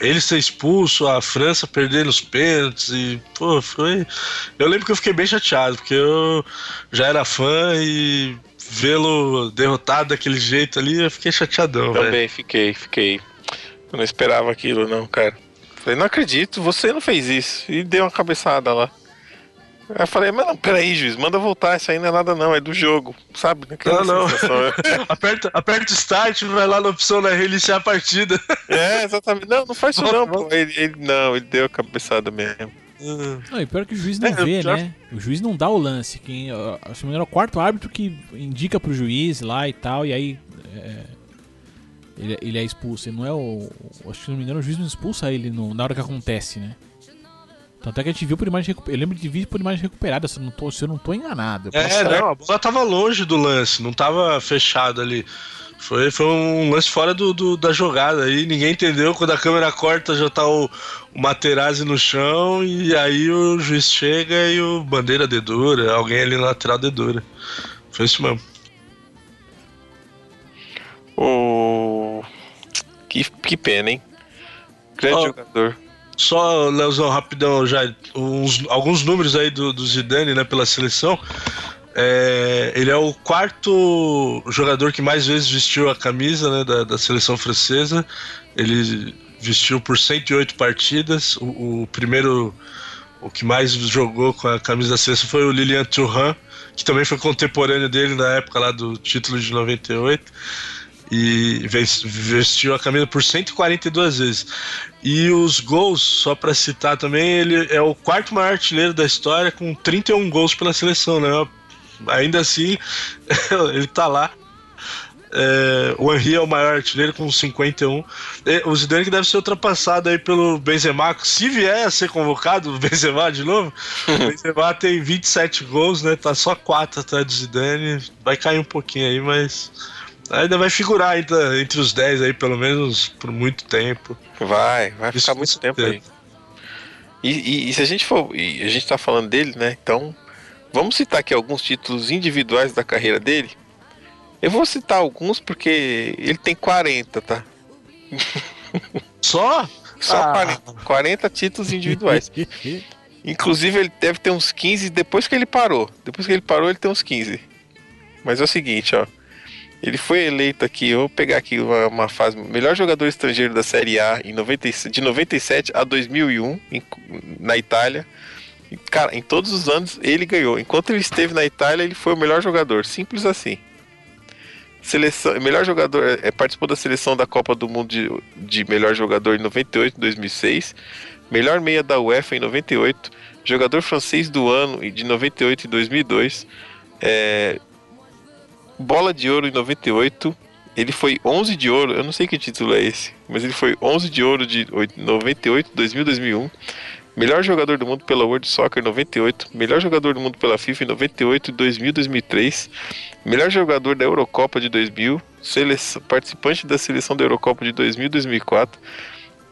Ele ser expulso, a França perdendo os pênaltis e, pô, foi. Eu lembro que eu fiquei bem chateado, porque eu já era fã e vê-lo derrotado daquele jeito ali, eu fiquei chateadão. Também fiquei, fiquei. Eu não esperava aquilo, não, cara. Falei, não acredito, você não fez isso. E deu uma cabeçada lá. Aí eu falei, mas não, peraí, juiz, manda voltar, isso aí não é nada não, é do jogo, sabe? Aquela Não, não. é. aperta, aperta o start, vai lá na opção né, reiniciar a partida. É, exatamente. Não, não faz isso não, pô. Ele, ele- não, ele deu a cabeçada mesmo. Não, e pior que o juiz não É, vê, pior- né? O juiz não dá o lance. Quem, se não me engano, é o quarto árbitro que indica pro juiz lá e tal, e aí. é, ele, ele é expulso. Ele não é o. o- Acho que se não me engano, o juiz não expulsa ele no- na hora que acontece, né? Tanto é que a gente viu por imagem recuperada. Eu lembro de vídeo por imagem recuperada, se eu não tô, se eu não tô enganado. Eu É, posso- não, a bola tava longe do lance, não tava fechado ali. Foi, foi um lance fora do, do- da jogada aí, ninguém entendeu. Quando a câmera corta, já tá o, o Materazzi no chão, e aí o juiz chega e o bandeira dedura, alguém ali na lateral dedura. Foi isso mesmo. O... Que, que pena, hein? Grande Ó, jogador. Só, Leozão, rapidão, já uns- alguns números aí do, do Zidane, né, pela seleção. É, ele é o quarto jogador que mais vezes vestiu a camisa né, da, da seleção francesa. Ele vestiu por 108 partidas. O, o primeiro, o que mais jogou com a camisa da seleção foi o Lilian Thuram, que também foi contemporâneo dele na época lá do título de 98 e ves- vestiu a camisa por 142 vezes. E os gols, só para citar também, ele é o quarto maior artilheiro da história com 31 gols pela seleção, né? Ainda assim, ele tá lá. É, o Henry é o maior artilheiro com 51. E O Zidane que deve ser ultrapassado aí pelo Benzema, se vier a ser convocado, o Benzema de novo. o Benzema tem 27 gols, né? Tá só 4 atrás do Zidane. Vai cair um pouquinho aí, mas ainda vai figurar ainda entre os 10 aí, pelo menos por muito tempo. Vai, vai Isso ficar muito tempo aí. E, e- e se a gente for. E a gente tá falando dele, né? Então, vamos citar aqui alguns títulos individuais da carreira dele. Eu vou citar alguns porque ele tem 40, tá? Só? Só Ah. 40, 40 títulos individuais. Inclusive, ele deve ter uns 15 depois que ele parou. Depois que ele parou, ele tem uns 15. Mas é o seguinte, ó. Ele foi eleito aqui, eu vou pegar aqui uma, uma fase. Melhor jogador estrangeiro da Série A em 97, de 97 a 2001 em- na Itália. E, cara, em todos os anos ele ganhou. Enquanto ele esteve na Itália, ele foi o melhor jogador. Simples assim. Seleção, melhor jogador, é, participou da seleção da Copa do Mundo de, de melhor jogador em 98 e 2006. Melhor meia da UEFA em 98. Jogador francês do ano de 98 e 2002. É, bola de ouro em 98. Ele foi 11 de ouro. Eu não sei que título é esse. Mas ele foi 11 de ouro de oit- 98, 2000, 2001. Melhor jogador do mundo pela World Soccer em 98. Melhor jogador do mundo pela FIFA em 98, 2000, 2003. Melhor jogador da Eurocopa de 2000. Seleção, participante da seleção da Eurocopa de 2000, 2004.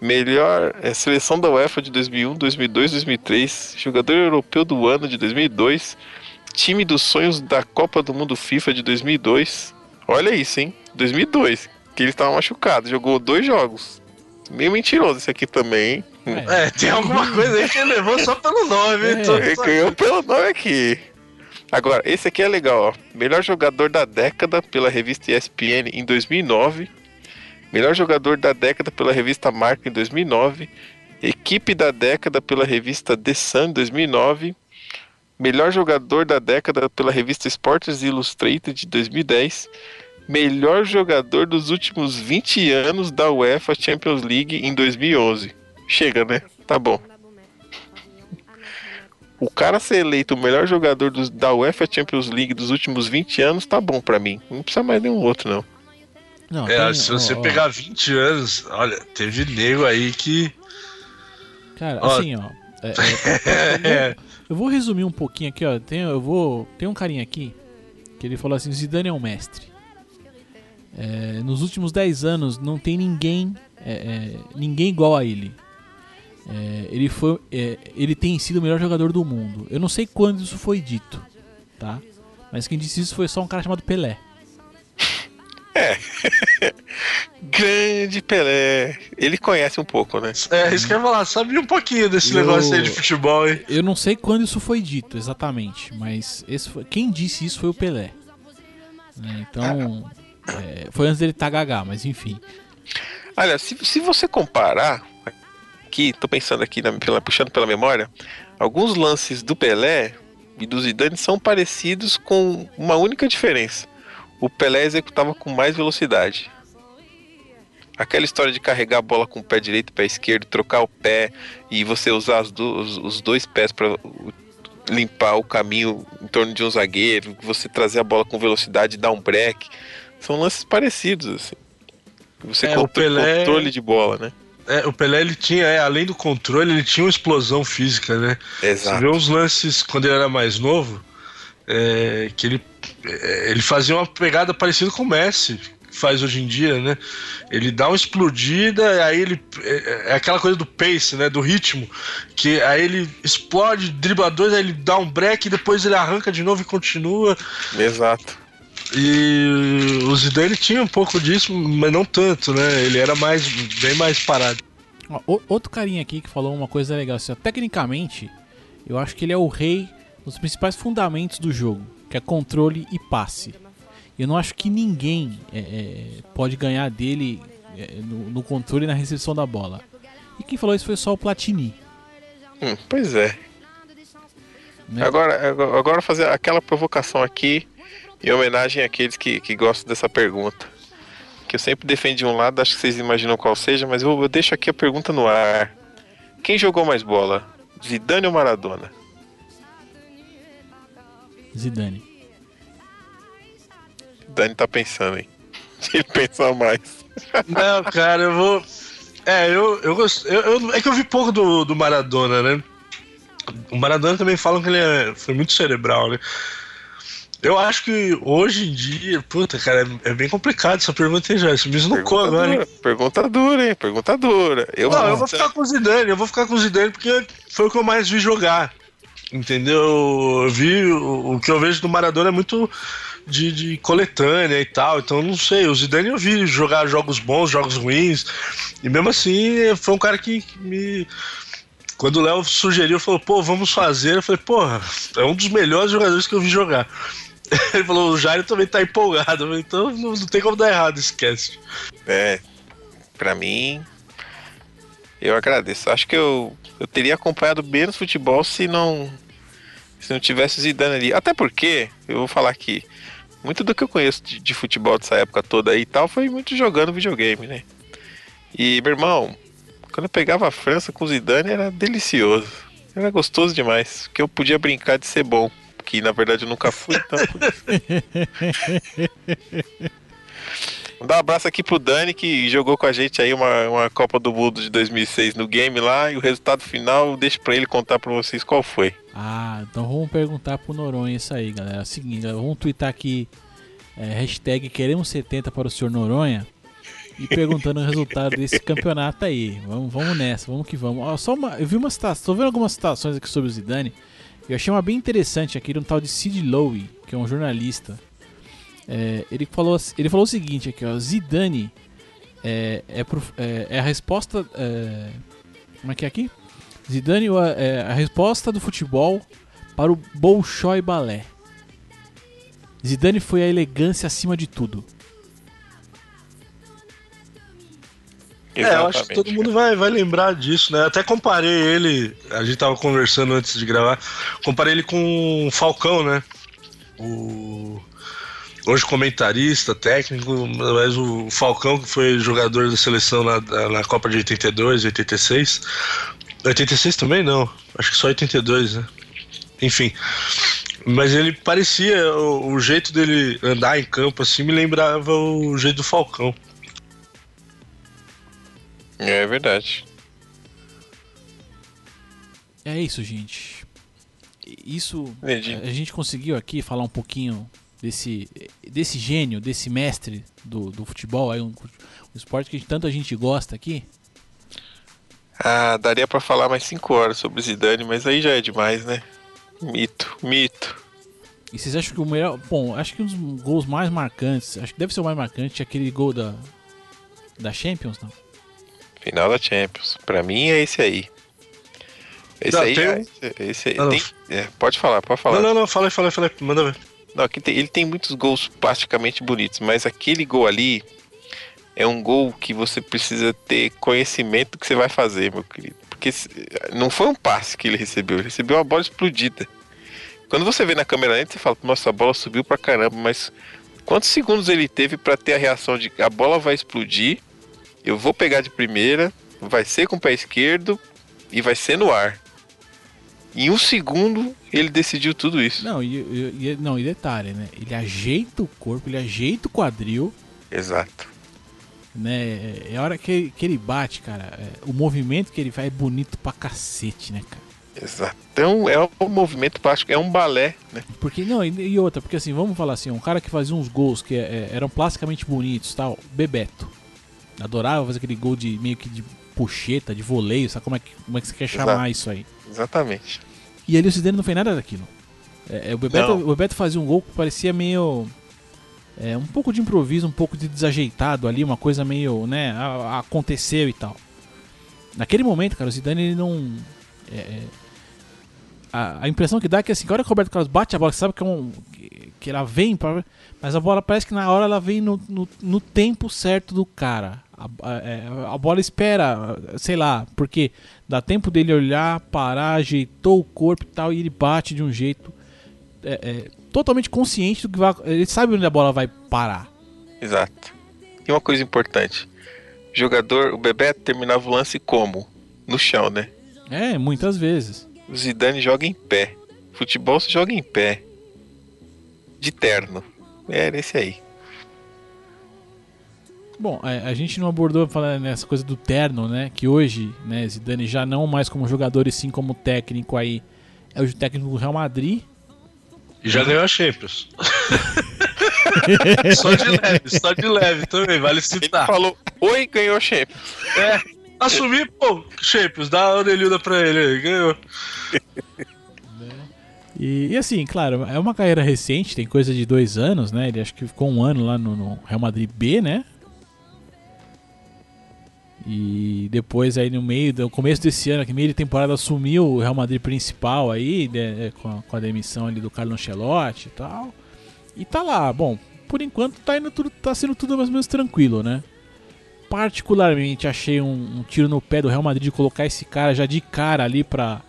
Melhor é, seleção da UEFA de 2001, 2002, 2003. Jogador europeu do ano de 2002. Time dos sonhos da Copa do Mundo FIFA de 2002. Olha isso, hein? 2002. Que ele estava machucado. Jogou dois jogos. Meio mentiroso esse aqui também, hein? É, tem alguma coisa aí que ele levou só pelo nome. É. Ele ganhou pelo nome aqui. Agora, esse aqui é legal, ó. Melhor jogador da década pela revista ESPN em 2009. Melhor jogador da década pela revista Marca em 2009. Equipe da década pela revista The Sun em 2009. Melhor jogador da década pela revista Sports Illustrated de 2010. Melhor jogador dos últimos 20 anos da UEFA Champions League em 2011. Chega, né? Tá bom. O cara ser eleito o melhor jogador dos- da UEFA Champions League dos últimos 20 anos tá bom pra mim. Não precisa mais nenhum outro, não. Não, É, tem- se você ó, pegar 20 anos, olha, teve nego aí que. Cara, ó. assim, ó. é, é, É, eu vou resumir um pouquinho aqui, ó. Tem, eu vou, tem um carinha aqui que ele falou assim: Zidane é um mestre. É, nos últimos 10 anos não tem ninguém, é, é, ninguém igual a ele. É, ele foi, é, ele tem sido o melhor jogador do mundo. Eu não sei quando isso foi dito, tá? Mas quem disse isso foi só um cara chamado Pelé. Grande Pelé. Ele conhece um pouco, né? é, isso que eu ia falar, sabia um pouquinho desse Eu- negócio aí de futebol, hein? Eu não sei quando isso foi dito exatamente, mas esse foi- quem disse isso foi o Pelé. Né, Então, é, foi antes dele estar gaga, mas enfim. Olha, se, se você comparar, aqui, tô pensando aqui, na- pela- puxando pela memória, alguns lances do Pelé e do Zidane são parecidos com uma única diferença. O Pelé executava com mais velocidade. Aquela história de carregar a bola com o pé direito e pé esquerdo, trocar o pé e você usar do- os, os dois pés para limpar o caminho em torno de um zagueiro, você trazer a bola com velocidade e dar um break. São lances parecidos, assim. Você É, o contro- Pelé- controle de bola, né? É, o Pelé, ele tinha, é, além do controle, ele tinha uma explosão física, né? Você vê uns lances quando ele era mais novo, é, que ele, é, ele fazia uma pegada parecida com o Messi que faz hoje em dia, né? Ele dá uma explodida, aí ele é, é aquela coisa do pace, né? Do ritmo, que aí ele explode, dribla dois, aí ele dá um break, depois ele arranca de novo e continua. Exato. E o Zidane tinha um pouco disso, mas não tanto, né? Ele era mais bem mais parado. Ó, outro carinha aqui que falou uma coisa legal. Assim, ó, tecnicamente, eu acho que ele é o rei dos principais fundamentos do jogo, que é controle e passe. Eu não acho que ninguém é, é, pode ganhar dele é, no, no controle e na recepção da bola. E quem falou isso foi só o Platini. Hum, pois é. Né? Agora, agora fazer aquela provocação aqui, em homenagem àqueles que, que gostam dessa pergunta. Que eu sempre defendi um lado, acho que vocês imaginam qual seja, mas eu, eu deixo aqui a pergunta no ar. Quem jogou mais bola? Zidane ou Maradona? Zidane. Dani tá pensando, hein? Se ele pensar mais. Não, cara, eu vou. É, eu, eu gosto. Eu, eu- é que eu vi pouco do, do Maradona, né? O Maradona também falam que ele é- foi muito cerebral, né? Eu acho que hoje em dia, puta, cara, é, é bem complicado essa pergunta aí já. Isso me esnucou agora, hein? pergunta dura, hein? Pergunta dura. Eu, Não, eu vou ficar com o Zidane, eu vou ficar com o Zidane porque foi o que eu mais vi jogar. Entendeu? Eu vi o, o que eu vejo do Maradona é muito de, de coletânea e tal. Então não sei. O Zidane eu vi jogar jogos bons, jogos ruins. E mesmo assim, foi um cara que, me. Quando o Léo sugeriu, falou, pô, vamos fazer. Eu falei, porra, é um dos melhores jogadores que eu vi jogar. Ele falou, o Jairo também tá empolgado. Então não, não tem como dar errado, esquece. É, pra mim, eu agradeço. Acho que eu, eu teria acompanhado menos futebol se não se não tivesse Zidane ali. Até porque, eu vou falar aqui, muito do que eu conheço de, de futebol dessa época toda aí e tal foi muito jogando videogame, né? E, meu irmão, quando eu pegava a França com Zidane era delicioso. Era gostoso demais. Que eu podia brincar de ser bom. Que na verdade eu nunca fui, então. Mandar um abraço aqui pro Dani que jogou com a gente aí uma, uma Copa do Mundo de 2006 no game lá e o resultado final deixa pra ele contar pra vocês qual foi. Ah, então vamos perguntar pro Noronha isso aí, galera. É seguinte, vamos twittar aqui é, hashtag queremos 70 para o senhor Noronha e perguntando o resultado desse campeonato aí. Vamos, vamos nessa, vamos que vamos. Ó, só uma, eu vi uma situação, tô vendo algumas situações aqui sobre o Zidane. Eu achei uma bem interessante aqui de um tal de Sid Lowe, que é um jornalista. É, ele, falou, ele falou o seguinte aqui, ó, Zidane é, é, pro- é- é a resposta. é, como é que é aqui? Zidane é a resposta do futebol para o Bolshoi Balé. Zidane foi a elegância acima de tudo. É, eu acho que todo mundo vai, vai lembrar disso, né? Até comparei ele, a gente tava conversando antes de gravar, comparei ele com o Falcão, né? O hoje comentarista, técnico, mas o Falcão que foi jogador da seleção na, na Copa de 82, 86. 86 também não, acho que só 82, né? enfim. Mas ele parecia, o, o jeito dele andar em campo assim me lembrava o jeito do Falcão. É verdade. É isso, gente. Isso. A gente conseguiu aqui falar um pouquinho desse, desse gênio, desse mestre do, do futebol, aí um, um esporte que tanto a gente gosta aqui. Ah, daria pra falar mais 5 horas sobre Zidane, mas aí já é demais, né? Mito, mito. E vocês acham que o melhor. Bom, acho que um dos gols mais marcantes, acho que deve ser o mais marcante, é aquele gol da. Da Champions, não? Final da Champions. Pra mim é esse aí. Esse Não, aí, tem é, esse, esse aí. Ah, não. tem- é, pode falar, pode falar. Não, não, não, fala aí, fala aí, fala aí, manda ver. Não, tem- ele tem muitos gols praticamente bonitos, mas aquele gol ali é um gol que você precisa ter conhecimento do que você vai fazer, meu querido. Porque não foi um passe que ele recebeu, ele recebeu uma bola explodida. Quando você vê na câmera lenta, você fala, nossa, a bola subiu pra caramba, mas quantos segundos ele teve pra ter a reação de a bola vai explodir, eu vou pegar de primeira, vai ser com o pé esquerdo e vai ser no ar. Em um segundo, ele decidiu tudo isso. Não, e, e- não, e detalhe, né? Ele ajeita o corpo, ele ajeita o quadril, Exato. né? É a hora que, ele- que ele bate, cara. é, o movimento que ele faz é bonito pra cacete, né, cara? Exato. Então é um movimento plástico, é um balé, né? Porque, não, e, e outra, porque assim, vamos falar assim, um cara que fazia uns gols que é, eram plasticamente bonitos tal, Bebeto. Adorava fazer aquele gol de meio que de puxeta, de voleio, sabe como é que, como é que você quer chamar Exato. isso aí? Exatamente. E ali o Zidane não fez nada daquilo. É, é, o, Bebeto, Não. o Bebeto fazia um gol que parecia meio. é, um pouco de improviso, um pouco de desajeitado ali, uma coisa meio, né, aconteceu e tal. Naquele momento, cara, o Zidane ele não. é, é, a, a impressão que dá é que assim, a hora que o Roberto Carlos bate a bola, você sabe que, é um, que, que ela vem, pra, mas a bola parece que na hora ela vem no, no, no tempo certo do cara. A, a- é, a bola espera, sei lá, porque dá tempo dele olhar, parar, ajeitou o corpo e tal, e ele bate de um jeito é, é, totalmente consciente do que vai. Ele sabe onde a bola vai parar. Exato. E uma coisa importante: o jogador, o Bebeto terminava o lance como? No chão, né? É, muitas vezes. O Zidane joga em pé. Futebol se joga em pé. De terno. Era esse aí. Bom, é, a gente não abordou falando nessa coisa do terno, né? Que hoje, né, Zidane já não mais como jogador e sim como técnico aí. É o técnico do Real Madrid. E já ganhou a Champions. só de leve, só de leve também, vale Ele citar. falou: Oi, ganhou Champions. É, assumir, pô, Champions, dá a orelhuda pra ele aí, ganhou. E, e assim, claro, é uma carreira recente, tem coisa de dois anos, né? Ele acho que ficou um ano lá no, no Real Madrid B, né? E depois aí no meio, do começo desse ano, que meio de temporada assumiu o Real Madrid principal aí, né, com, a, com a demissão ali do Carlo Ancelotti e tal. E tá lá, bom, por enquanto tá indo tudo, tá sendo tudo mais ou menos tranquilo, né? Particularmente achei um, um tiro no pé do Real Madrid de colocar esse cara já de cara ali pra,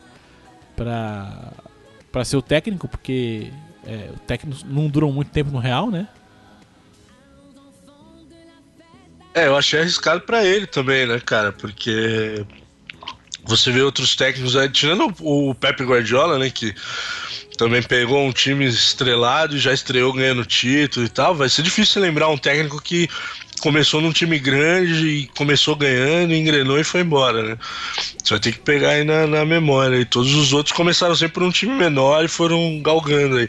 pra, pra ser o técnico, porque é, o técnico não durou muito tempo no Real, né? É, eu achei arriscado pra ele também, né, cara? Porque você vê outros técnicos aí, tirando o Pepe Guardiola, né, que também pegou um time estrelado e já estreou ganhando título e tal. Vai ser difícil lembrar um técnico que começou num time grande e começou ganhando, engrenou e foi embora, né? Você vai ter que pegar aí na, na memória. E todos os outros começaram sempre por um time menor e foram galgando aí.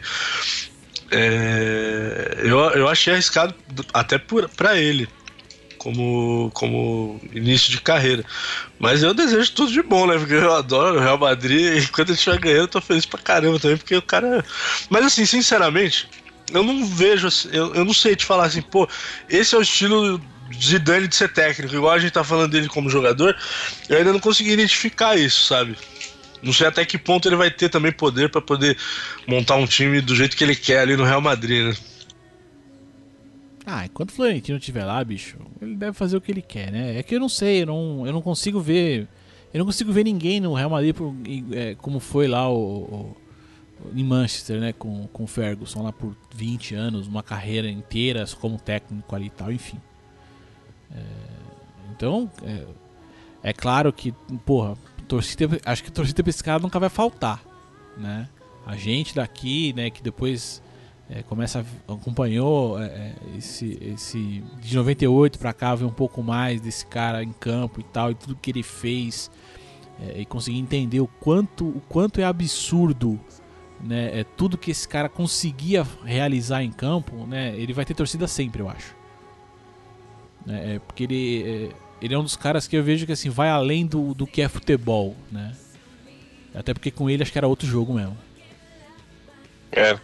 É, eu, eu achei arriscado até por, pra ele como, como início de carreira. Mas eu desejo tudo de bom, né? Porque eu adoro o Real Madrid e quando ele estiver ganhando, eu tô feliz pra caramba também, porque o cara. Mas assim, sinceramente, eu não vejo. assim, Eu, eu não sei te falar assim, pô, esse é o estilo Zidane de ser técnico, igual a gente tá falando dele como jogador, eu ainda não consegui identificar isso, sabe? Não sei até que ponto ele vai ter também poder pra poder montar um time do jeito que ele quer ali no Real Madrid, né? Ah, enquanto o Florentino estiver lá, bicho, ele deve fazer o que ele quer, né? É que eu não sei, eu não, eu não consigo ver. Eu não consigo ver ninguém no Real Madrid por- é, como foi lá o, o- em Manchester, né? Com, com o Ferguson lá por 20 anos, uma carreira inteira como técnico ali e tal, enfim. É, então, é, é claro que, porra, torcida, acho que torcida pra esse cara nunca vai faltar, né? a gente daqui, né, que depois é, começa acompanhou é, é, esse, esse de 98 para cá, ver um pouco mais desse cara em campo e tal, e tudo que ele fez é, e conseguir entender o quanto, o quanto é absurdo né, é, tudo que esse cara conseguia realizar em campo, né, ele vai ter torcida sempre, eu acho. Né, é, porque ele, é, ele é um dos caras que eu vejo que assim vai além do, do que é futebol, né? Até porque com ele acho que era outro jogo mesmo. Era.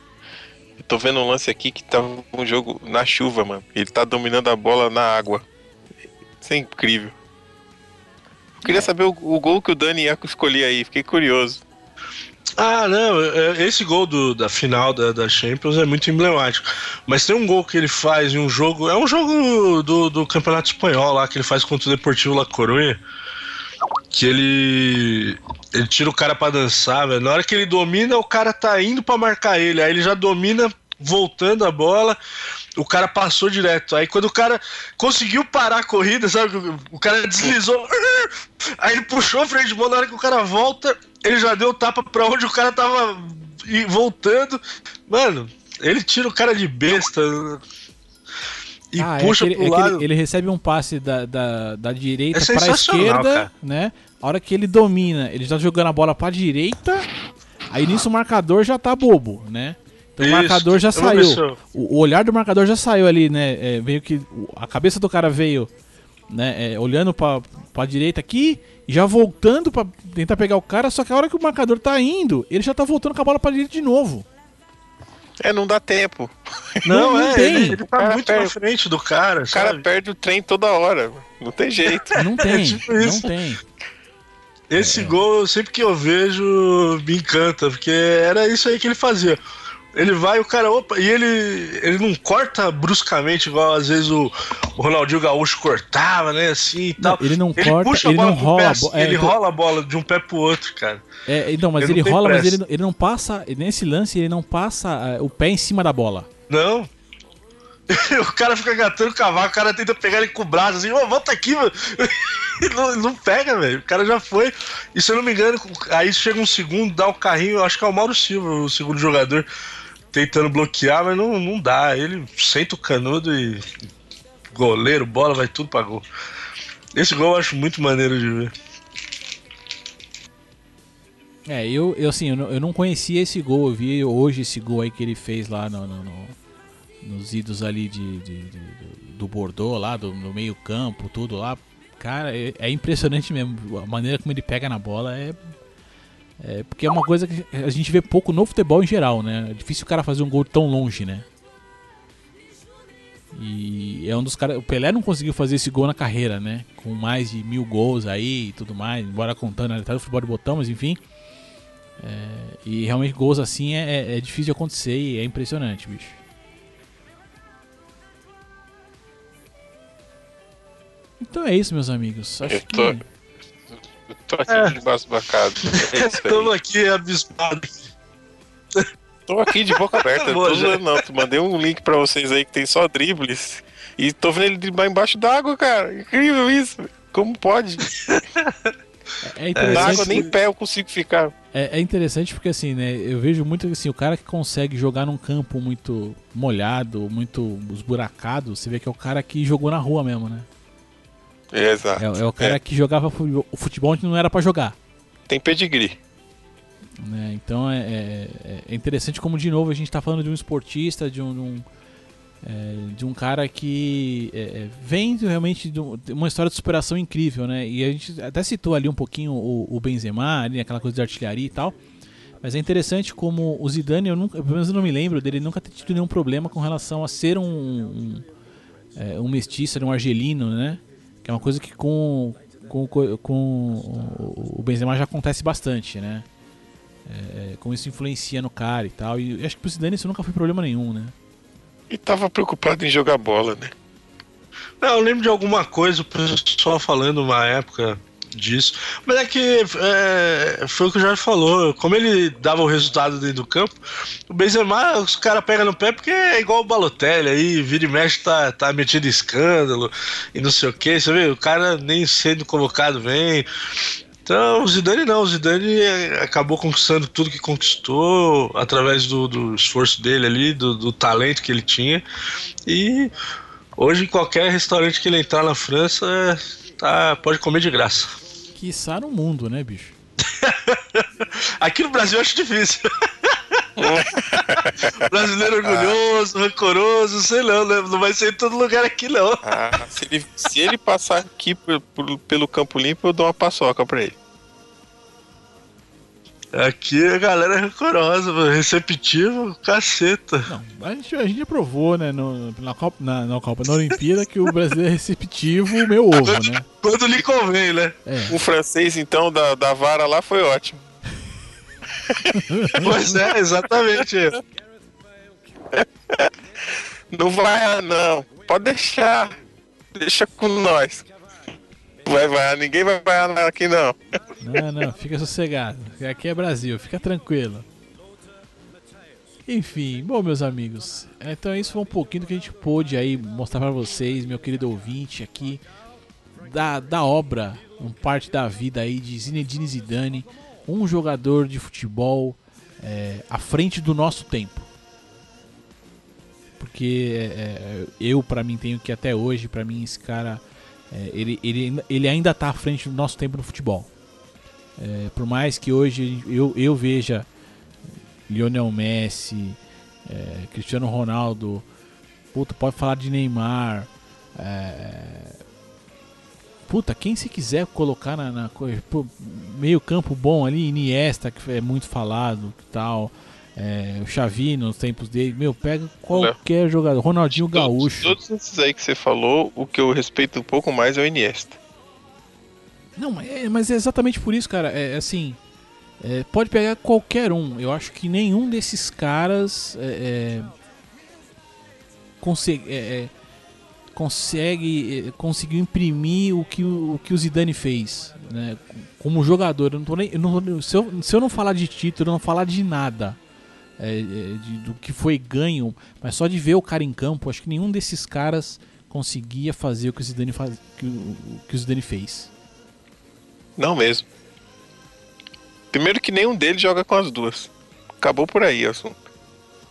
Eu tô vendo um lance aqui que tá um jogo na chuva, mano. Ele tá dominando a bola na água. Isso é incrível. Eu queria saber o, o gol que o Dani ia escolher aí, fiquei curioso. Ah, não, é- esse gol do- da final da, da Champions é muito emblemático. Mas tem um gol que ele faz em um jogo. É um jogo do, do Campeonato Espanhol lá, que ele faz contra o Deportivo La Coruña. Que ele. Ele tira o cara pra dançar, velho. Na hora que ele domina, o cara tá indo pra marcar ele. Aí ele já domina voltando a bola. O cara passou direto. Aí quando o cara conseguiu parar a corrida, sabe? O- cara deslizou. Aí ele puxou a freio de bola. Na hora que o cara volta, ele já deu o tapa pra onde o cara tava voltando. Mano, ele tira o cara de besta. E Ah, puxa é que ele, pro é lado. ele, ele recebe um passe da, da, da direita É pra esquerda, cara. né? A hora que ele domina, ele tá jogando a bola pra direita, aí nisso o marcador já tá bobo, né? Então o Isso. marcador já saiu. O, o olhar do marcador já saiu ali, né? É, veio que o- a cabeça do cara veio, né? é, olhando pra, pra direita aqui e já voltando pra tentar pegar o cara. Só que a hora que o marcador tá indo, ele já tá voltando com a bola pra direita de novo. É, não dá tempo. Não, Não é, tem. ele, ele O tá muito perde- na frente do cara, O cara sabe? perde o trem toda hora. Não tem jeito. Não tem, tipo não tem. Esse É. gol, sempre que eu vejo, me encanta, porque era isso aí que ele fazia. Ele vai, o cara, opa, e ele, ele não corta bruscamente, igual às vezes o, o Ronaldinho Gaúcho cortava, né, assim e tal. ele não ele corta, puxa a ele bola não rola pé assim, é, ele então- rola a bola de um pé pro outro, cara. É, então, mas Ele ele não rola, mas pressa. ele, não- ele não passa. Nesse lance, ele não passa é, o pé em cima da bola. Não. o cara fica gatando o cavalo, o cara tenta pegar ele com o braço assim, ô, volta aqui, mano. Não, não pega, velho. O cara já foi. E se eu não me engano, aí chega um segundo, dá o carrinho, acho que é o Mauro Silva, o segundo jogador, tentando bloquear, mas não, não dá. Ele senta o canudo e. Goleiro, bola, vai tudo pra gol. Esse gol eu acho muito maneiro de ver. É, eu, eu assim, eu não, eu não conhecia esse gol. Eu vi hoje esse gol aí que ele fez lá no, no- no- nos idos ali de, de- de- do- do Bordeaux, lá, do, no meio campo, tudo lá. Cara, é, é impressionante mesmo. A maneira como ele pega na bola é. É porque é uma coisa que a gente vê pouco no futebol em geral, né? É difícil o cara fazer um gol tão longe, né? E é um dos caras. O Pelé não conseguiu fazer esse gol na carreira, né? Com mais de mil gols aí e tudo mais, embora contando a realidade do futebol de botão, mas enfim. É, e realmente gols assim é, é- é difícil de acontecer e é impressionante, bicho. Então é isso, meus amigos. Acho Eu tô- que. Eu tô aqui É. debaixo do bacado. É Estamos aqui abismados. Tô aqui de boca aberta. Boa, tô já. não. Tu mandei um link pra vocês aí que tem só dribles. E tô vendo ele driblar embaixo d'água, cara. Incrível isso. Como pode? É Na água nem em pé eu consigo ficar. é, é interessante porque assim, né? Eu vejo muito assim, o cara que consegue jogar num campo muito molhado, muito esburacado, você vê que é o cara que jogou na rua mesmo, né? É, exato. É, é o cara que jogava o futebol onde não era pra jogar. Tem pedigree. né? Então é, é- é interessante como de novo a gente está falando de um esportista, de um, de um, é, de um cara que é, é, vem realmente de de uma história de superação incrível, né? E a gente até citou ali um pouquinho o, o Benzema, ali, aquela coisa de artilharia e tal. Mas é interessante como o Zidane, eu nunca, pelo menos eu não me lembro dele nunca ter tido nenhum problema com relação a ser um, um, é, um mestiço, um argelino, né? Que é uma coisa que com, com, com o- Benzema já acontece bastante, né? É, como isso influencia no cara e tal. E eu acho que pro Zidane isso nunca foi problema nenhum, né? E tava preocupado em jogar bola, né? Não, eu lembro de alguma coisa, o pessoal falando uma época disso. Mas é que é, foi o que o Jorge falou. Como ele dava o resultado dentro do campo, o Benzema, os caras pegam no pé porque é igual o Balotelli aí, vira e mexe, tá, tá metido em escândalo e não sei o que. Você vê, o cara nem sendo convocado vem. Então, o Zidane não, o Zidane é, acabou conquistando tudo que conquistou através do, do esforço dele ali, do, do talento que ele tinha. E hoje, em qualquer restaurante que ele entrar na França, tá, pode comer de graça. Quiçá no mundo, né, bicho? Aqui no Brasil eu acho difícil. Brasileiro orgulhoso, rancoroso, sei não, né? Não vai ser em todo lugar aqui, não. Ah, se, ele, se ele passar aqui por- por- pelo Campo Limpo, eu dou uma paçoca pra ele. Aqui a galera é rancorosa, mano, receptivo, caceta. Não, a gente, a gente aprovou, né, no- na, Copa, na, na Copa, na Olimpíada, que o brasileiro é receptivo, meu ovo, né? Quando lhe convém, né? É. O francês, então, da, da vara lá foi ótimo. Pois é, exatamente. Não vai, não. Pode deixar. Deixa com nós. Vai, vai. Ninguém vai vai aqui, não. Não, não, fica sossegado. Aqui é Brasil, fica tranquilo. Enfim, bom, meus amigos. Então, isso foi um pouquinho do que a gente pôde aí mostrar pra vocês, meu querido ouvinte, aqui da, da obra, um parte da vida aí de Zinedine Zidane, um jogador de futebol é, à frente do nosso tempo. Porque é, é, eu, pra mim, tenho que até hoje, pra mim, esse cara, é, ele, ele, ele ainda tá à frente do nosso tempo no futebol. É, por mais que hoje eu, eu veja Lionel Messi, é, Cristiano Ronaldo, puta, pode falar de Neymar, é, puta, quem se quiser colocar na, na meio campo bom ali, Iniesta, que é muito falado, tal, é, o Xavi nos tempos dele, meu, pega qualquer jogador, Ronaldinho Gaúcho. Todos, todos esses aí que você falou, o que eu respeito um pouco mais é o Iniesta. Não, mas é, mas é exatamente por isso, cara. É assim. é, pode pegar qualquer um. Eu acho que nenhum desses caras é, é, consegue, é, é, consegue é, conseguiu imprimir o que o, o que o Zidane fez, né? Como jogador. Eu não tô nem, eu não- se, eu, se eu não falar de título, eu não falar de nada. É, é, de- do que foi ganho, mas só de ver o cara em campo, acho que nenhum desses caras conseguia fazer o que o Zidane, faz, que, o, que o Zidane fez. Não mesmo. Primeiro que nenhum deles joga com as duas. Acabou por aí o assunto.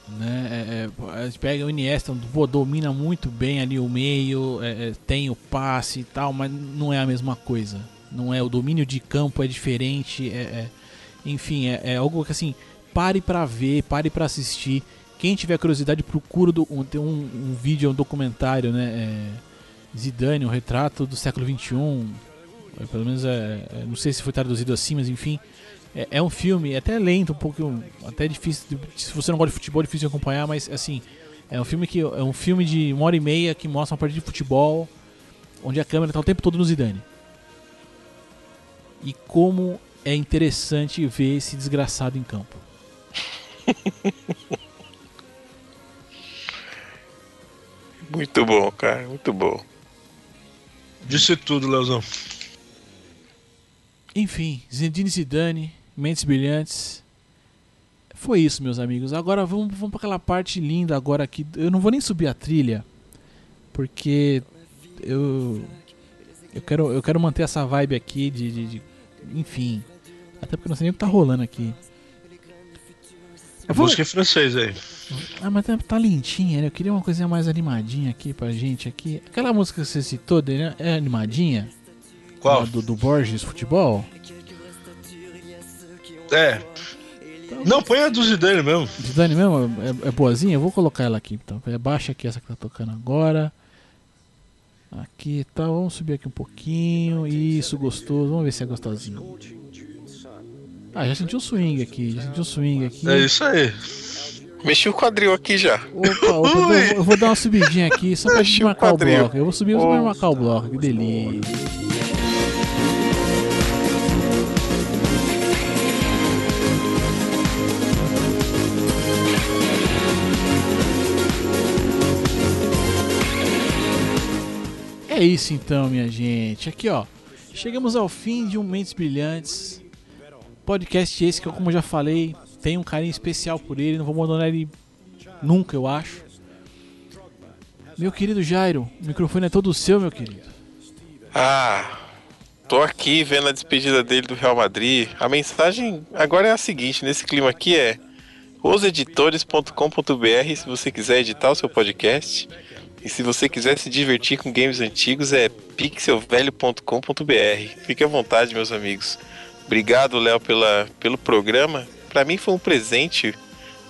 né? É, é, pega o Iniesta, pô, domina muito bem ali o meio, é, é, tem o passe e tal, mas não é a mesma coisa. Não é o domínio de campo é diferente, é, enfim, é, é algo que assim, pare pra ver, pare pra assistir. Quem tiver curiosidade, procura do, um, um, um vídeo, um documentário, né? é, Zidane, um retrato do século XXI. é, Pelo menos é, é, não sei se foi traduzido assim, mas enfim. É, é um filme, é até lento, um pouco, até difícil. se você não gosta de futebol, é difícil de acompanhar, mas assim, é um filme que é um filme de uma hora e meia que mostra uma partida de futebol, onde a câmera tá o tempo todo no Zidane. E como é interessante ver esse desgraçado em campo. Muito bom, cara. Muito bom. Disse tudo, Leozão. Enfim, Zinedine Zidane, Mentes Brilhantes. Foi isso, meus amigos. Agora vamos, vamos para aquela parte linda agora aqui. Eu não vou nem subir a trilha, porque eu eu quero eu quero manter essa vibe aqui de, de- de- enfim. Até porque eu não sei nem o que tá rolando aqui. A música é francês aí. Ah, mas tá, tá lentinha, né? Eu queria uma coisinha mais animadinha aqui pra gente aqui. Aquela música que você citou, Daniel, é animadinha? Qual? A Do, do Borges Futebol? É. Não, põe a do Zidane mesmo. Zidane mesmo? É, é boazinha? Eu vou colocar ela aqui então. É baixa aqui essa que tá tocando agora. Aqui tá, vamos subir aqui um pouquinho. Isso, gostoso. Vamos ver se é gostosinho. Ah, já senti o swing aqui. Já senti o swing aqui. É isso aí. Mexi o quadril aqui já. Opa, opa, eu, vou, eu vou dar uma subidinha aqui só pra Mexi gente o marcar o quadril. bloco. Eu vou subir só pra marcar o bloco. Que delícia. É isso então, minha gente. Aqui, ó. Chegamos ao fim de um Mentes Brilhantes. Podcast esse que eu, como já falei, tenho um carinho especial por ele. Não vou abandonar ele nunca, eu acho. Meu querido Jairo, o microfone é todo seu, meu querido. Ah, Tô aqui vendo a despedida dele do Real Madrid. A mensagem agora é a seguinte: nesse clima aqui é oseditores.com.br se você quiser editar o seu podcast. E se você quiser se divertir com games antigos é pixelvelho.com.br. Fique à vontade, meus amigos. Obrigado, Léo, pela, pelo programa. Para mim foi um presente,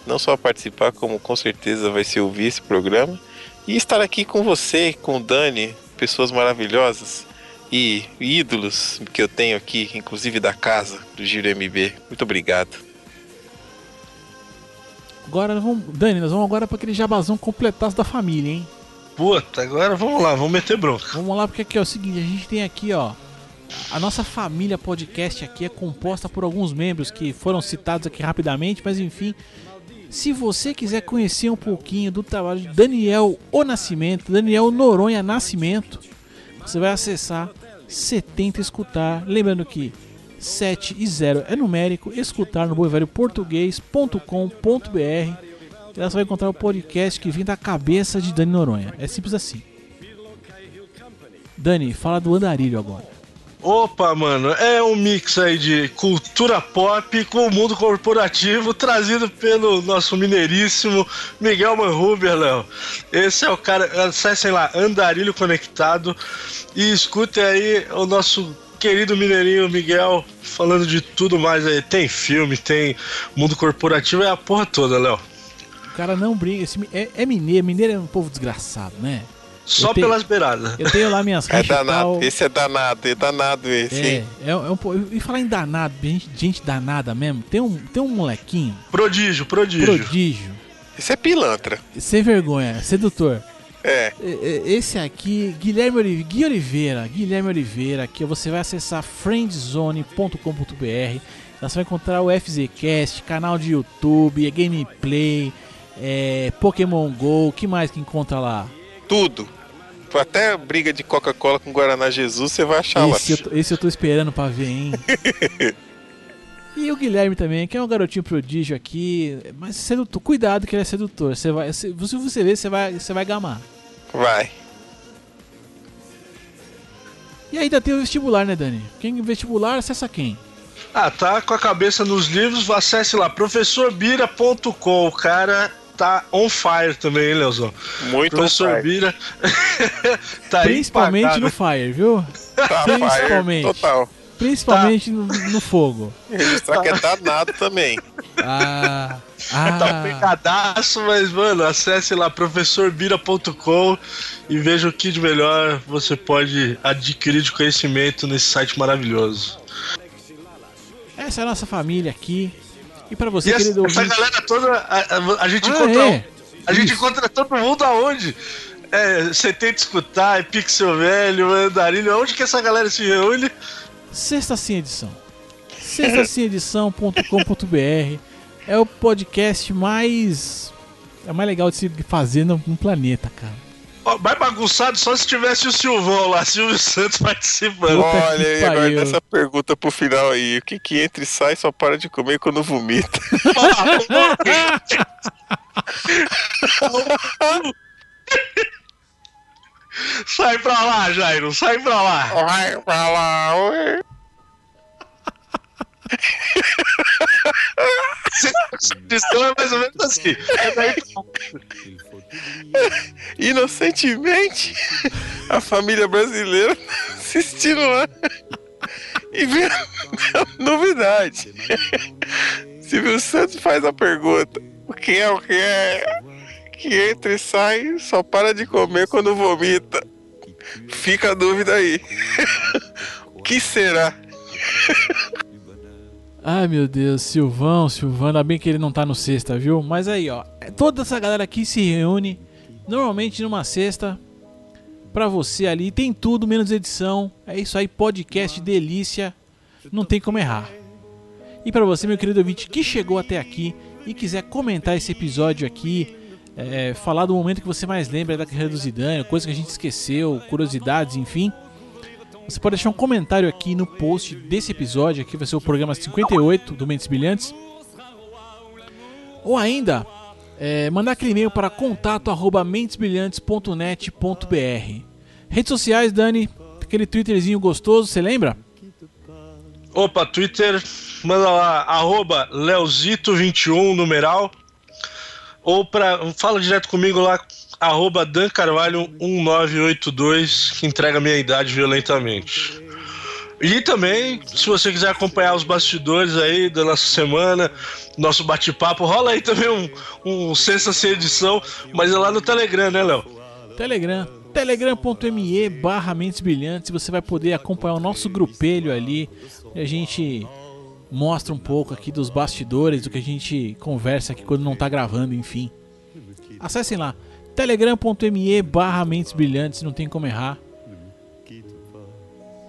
não só participar, como com certeza vai ser ouvir esse programa. E estar aqui com você, com o Dani, pessoas maravilhosas e ídolos que eu tenho aqui, inclusive da casa do Giro MB. Muito obrigado. Agora nós vamos. Dani, nós vamos agora para aquele jabazão completaço da família, hein? Puta, agora vamos lá, vamos meter bronca. Vamos lá, porque aqui é o seguinte, a gente tem aqui, ó. A nossa família podcast aqui é composta por alguns membros que foram citados aqui rapidamente, mas enfim. Se você quiser conhecer um pouquinho do trabalho de Daniel O Nascimento, Daniel Noronha Nascimento, você vai acessar 70 Escutar. Lembrando que 7 e 0 é numérico, escutar no boivelhoportuguês.com.br. Lá você vai encontrar o podcast que vem da cabeça de Dani Noronha. É simples assim. Dani, fala do andarilho agora. Opa, mano, é um mix aí de cultura pop com o mundo corporativo trazido pelo nosso mineiríssimo Miguel Manhuber, Léo. Esse é o cara, acessem lá, Andarilho Conectado e escutem aí o nosso querido mineirinho Miguel falando de tudo mais aí. Tem filme, tem mundo corporativo, é a porra toda, Léo. O cara não brinca. Esse, é, é mineiro, mineiro é um povo desgraçado, né? Só tenho- pelas beiradas. Eu tenho lá minhas É danado, tal. esse é danado, é danado esse. É, hein? é, é um, po- e falar em danado, gente, gente danada mesmo. Tem um, tem um molequinho, Prodígio, prodígio. prodígio, Esse é pilantra. sem vergonha, sedutor. É. Esse aqui, Guilherme Oliveira, Gui Oliveira, Guilherme Oliveira, que você vai acessar friendzone.com.br. Lá você vai encontrar o FZCast, canal de YouTube, é gameplay, é Pokémon GO, o que mais que encontra lá? Tudo. Até briga de Coca-Cola com Guaraná Jesus você vai achar lá. Esse eu, tô- esse eu tô esperando pra ver, hein? e o Guilherme também, que é um garotinho prodígio aqui, mas sedutor. Cuidado que ele é sedutor. Você vai, se se você ver, você vai, você vai gamar. Vai. E ainda tem o vestibular, né, Dani? Quem vestibular, acessa quem? Ah, tá com a cabeça nos livros, acesse lá, professorbira.com. O cara tá on fire também, hein, Leozão? Muito Professor on fire. Bira tá Principalmente no Fire, viu? Tá fire Principalmente. Total. Principalmente no, no fogo. Ele só que é danado também. Ah, Tá ah, pegadaço, mas, mano, acesse lá professorbira.com e veja o que de melhor você pode adquirir de conhecimento nesse site maravilhoso. essa é a nossa família aqui. E pra você, E essa, querido essa ouvinte... galera toda, a, a- gente Ah, encontra. é? A gente Isso. encontra todo mundo aonde? É, você tenta escutar, é Pixel Velho, Andarilho, onde que essa galera se reúne? Sexta Sim Edição. Sextasimedição.com.br é o podcast mais. É mais legal de se fazer no, no planeta, cara. Mais bagunçado só se tivesse o Silvão lá, Silvio Santos participando. Puta Olha aí, agora pariu. essa pergunta pro final aí. O que que entra e sai só para de comer quando vomita? sai pra lá, Jairo, sai pra lá. Vai pra lá, ué. Edição é mais ou menos assim. É daí Inocentemente, a família brasileira assistindo lá e a novidade. Silvio Santos faz a pergunta: o que é o que é? Que entra e sai, só para de comer quando vomita. Fica a dúvida aí. o que será? Ai meu Deus, Silvão, Silvão, ainda bem que ele não tá no sexta, viu? Mas aí, ó, é- toda essa galera aqui se reúne normalmente numa sexta pra você ali. Tem tudo menos edição. É isso aí, podcast delícia. Não tem como errar. E pra você, meu querido ouvinte, que chegou até aqui e quiser comentar esse episódio aqui, é, falar do momento que você mais lembra da carreira do Zidane, coisa que a gente esqueceu, curiosidades, enfim. Você pode deixar um comentário aqui no post desse episódio, aqui vai ser o programa 58 do Mentes Brilhantes. Ou ainda, é, mandar aquele e-mail para contato arroba mentesbrilhantes.net.br. Redes sociais, Dani, aquele twitterzinho gostoso, você lembra? Opa, Twitter, manda lá, arroba Leozito21, numeral. Ou pra, fala direto comigo lá, arroba Dan Carvalho 1982, que entrega minha idade violentamente. E também, se você quiser acompanhar os bastidores aí da nossa semana, nosso bate-papo, rola aí também um, um Sensa Sem Edição, mas é lá no Telegram, né, Léo? Telegram, telegram.me barra Mentes Brilhantes, você vai poder acompanhar o nosso grupelho ali, a gente mostra um pouco aqui dos bastidores, do que a gente conversa aqui quando não tá gravando, enfim. Acessem lá, telegram.me barra Mentes Brilhantes, não tem como errar.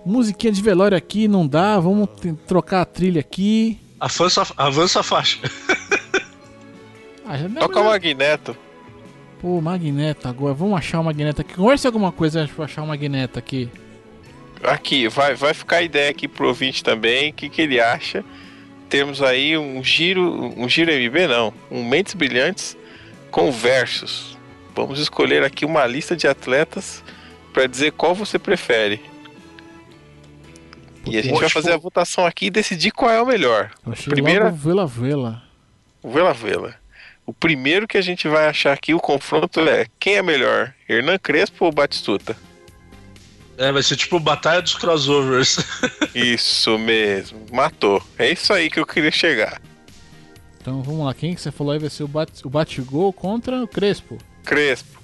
Musiquinha de velório aqui, não dá, vamos trocar a trilha aqui. Avança, avança a faixa. Ah, já- Toca o Magneto. Pô, Magneto agora, vamos achar o Magneto aqui. Converse alguma coisa pra achar o Magneto aqui. Aqui, vai, vai ficar a ideia aqui pro ouvinte também, o que, que ele acha. Temos aí um giro, um giro MB não, um Mentes Brilhantes com versos. Vamos escolher aqui uma lista de atletas para dizer qual você prefere. E a gente vai fazer a votação aqui e decidir qual é o melhor. Achei Primeira- Vela Vela. Vela Vela. O primeiro que a gente vai achar aqui, o confronto é quem é melhor, Hernan Crespo ou Batistuta? É, vai ser tipo Batalha dos Crossovers. Isso mesmo, matou. É isso aí que eu queria chegar. Então vamos lá, quem que você falou aí vai ser o, bat, o Batigol contra o Crespo. Crespo.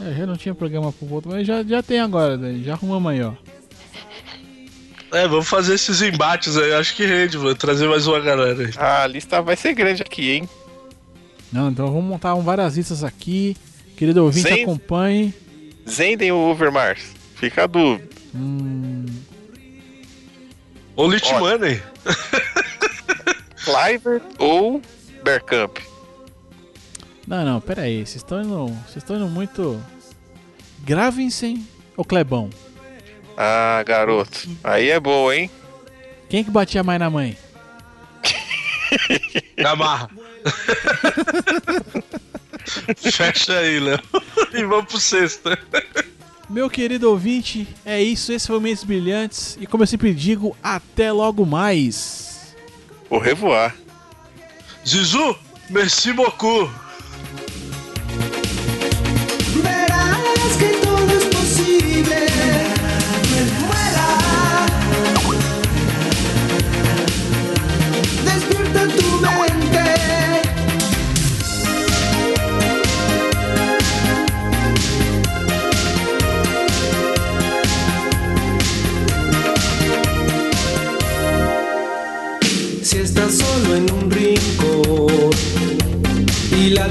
É, já não tinha programa pro outro, mas já, já tem agora, daí, já arrumamos aí, ó. É, vamos fazer esses embates aí, acho que rende, vou trazer mais uma galera aí. A lista vai ser grande aqui, hein? Não, então vamos montar um várias listas aqui. Querido ouvinte, Zen- acompanhe. Zenden ou Overmars? Fica a dúvida. Hum, Ou Litmoney. Cliver ou Bergkamp? Não, não, pera aí, vocês estão indo, vocês estão indo muito... Gravensen ou Clebão? Ah, garoto. Aí é boa, hein? Quem que batia mais na mãe? Gamarra. Fecha aí, Léo. E vamos pro sexto. Meu querido ouvinte, é isso, esse foi o Mentes Brilhantes. E como eu sempre digo, até logo mais. O revoar. Zizu, merci beaucoup.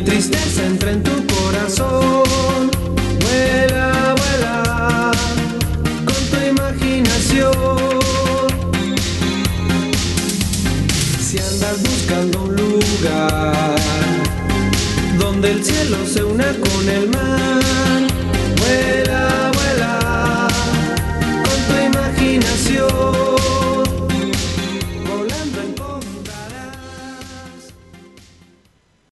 Tristeza entra en tu corazón. Vuela, vuela con tu imaginación. Si andas buscando un lugar donde el cielo se una con el mar.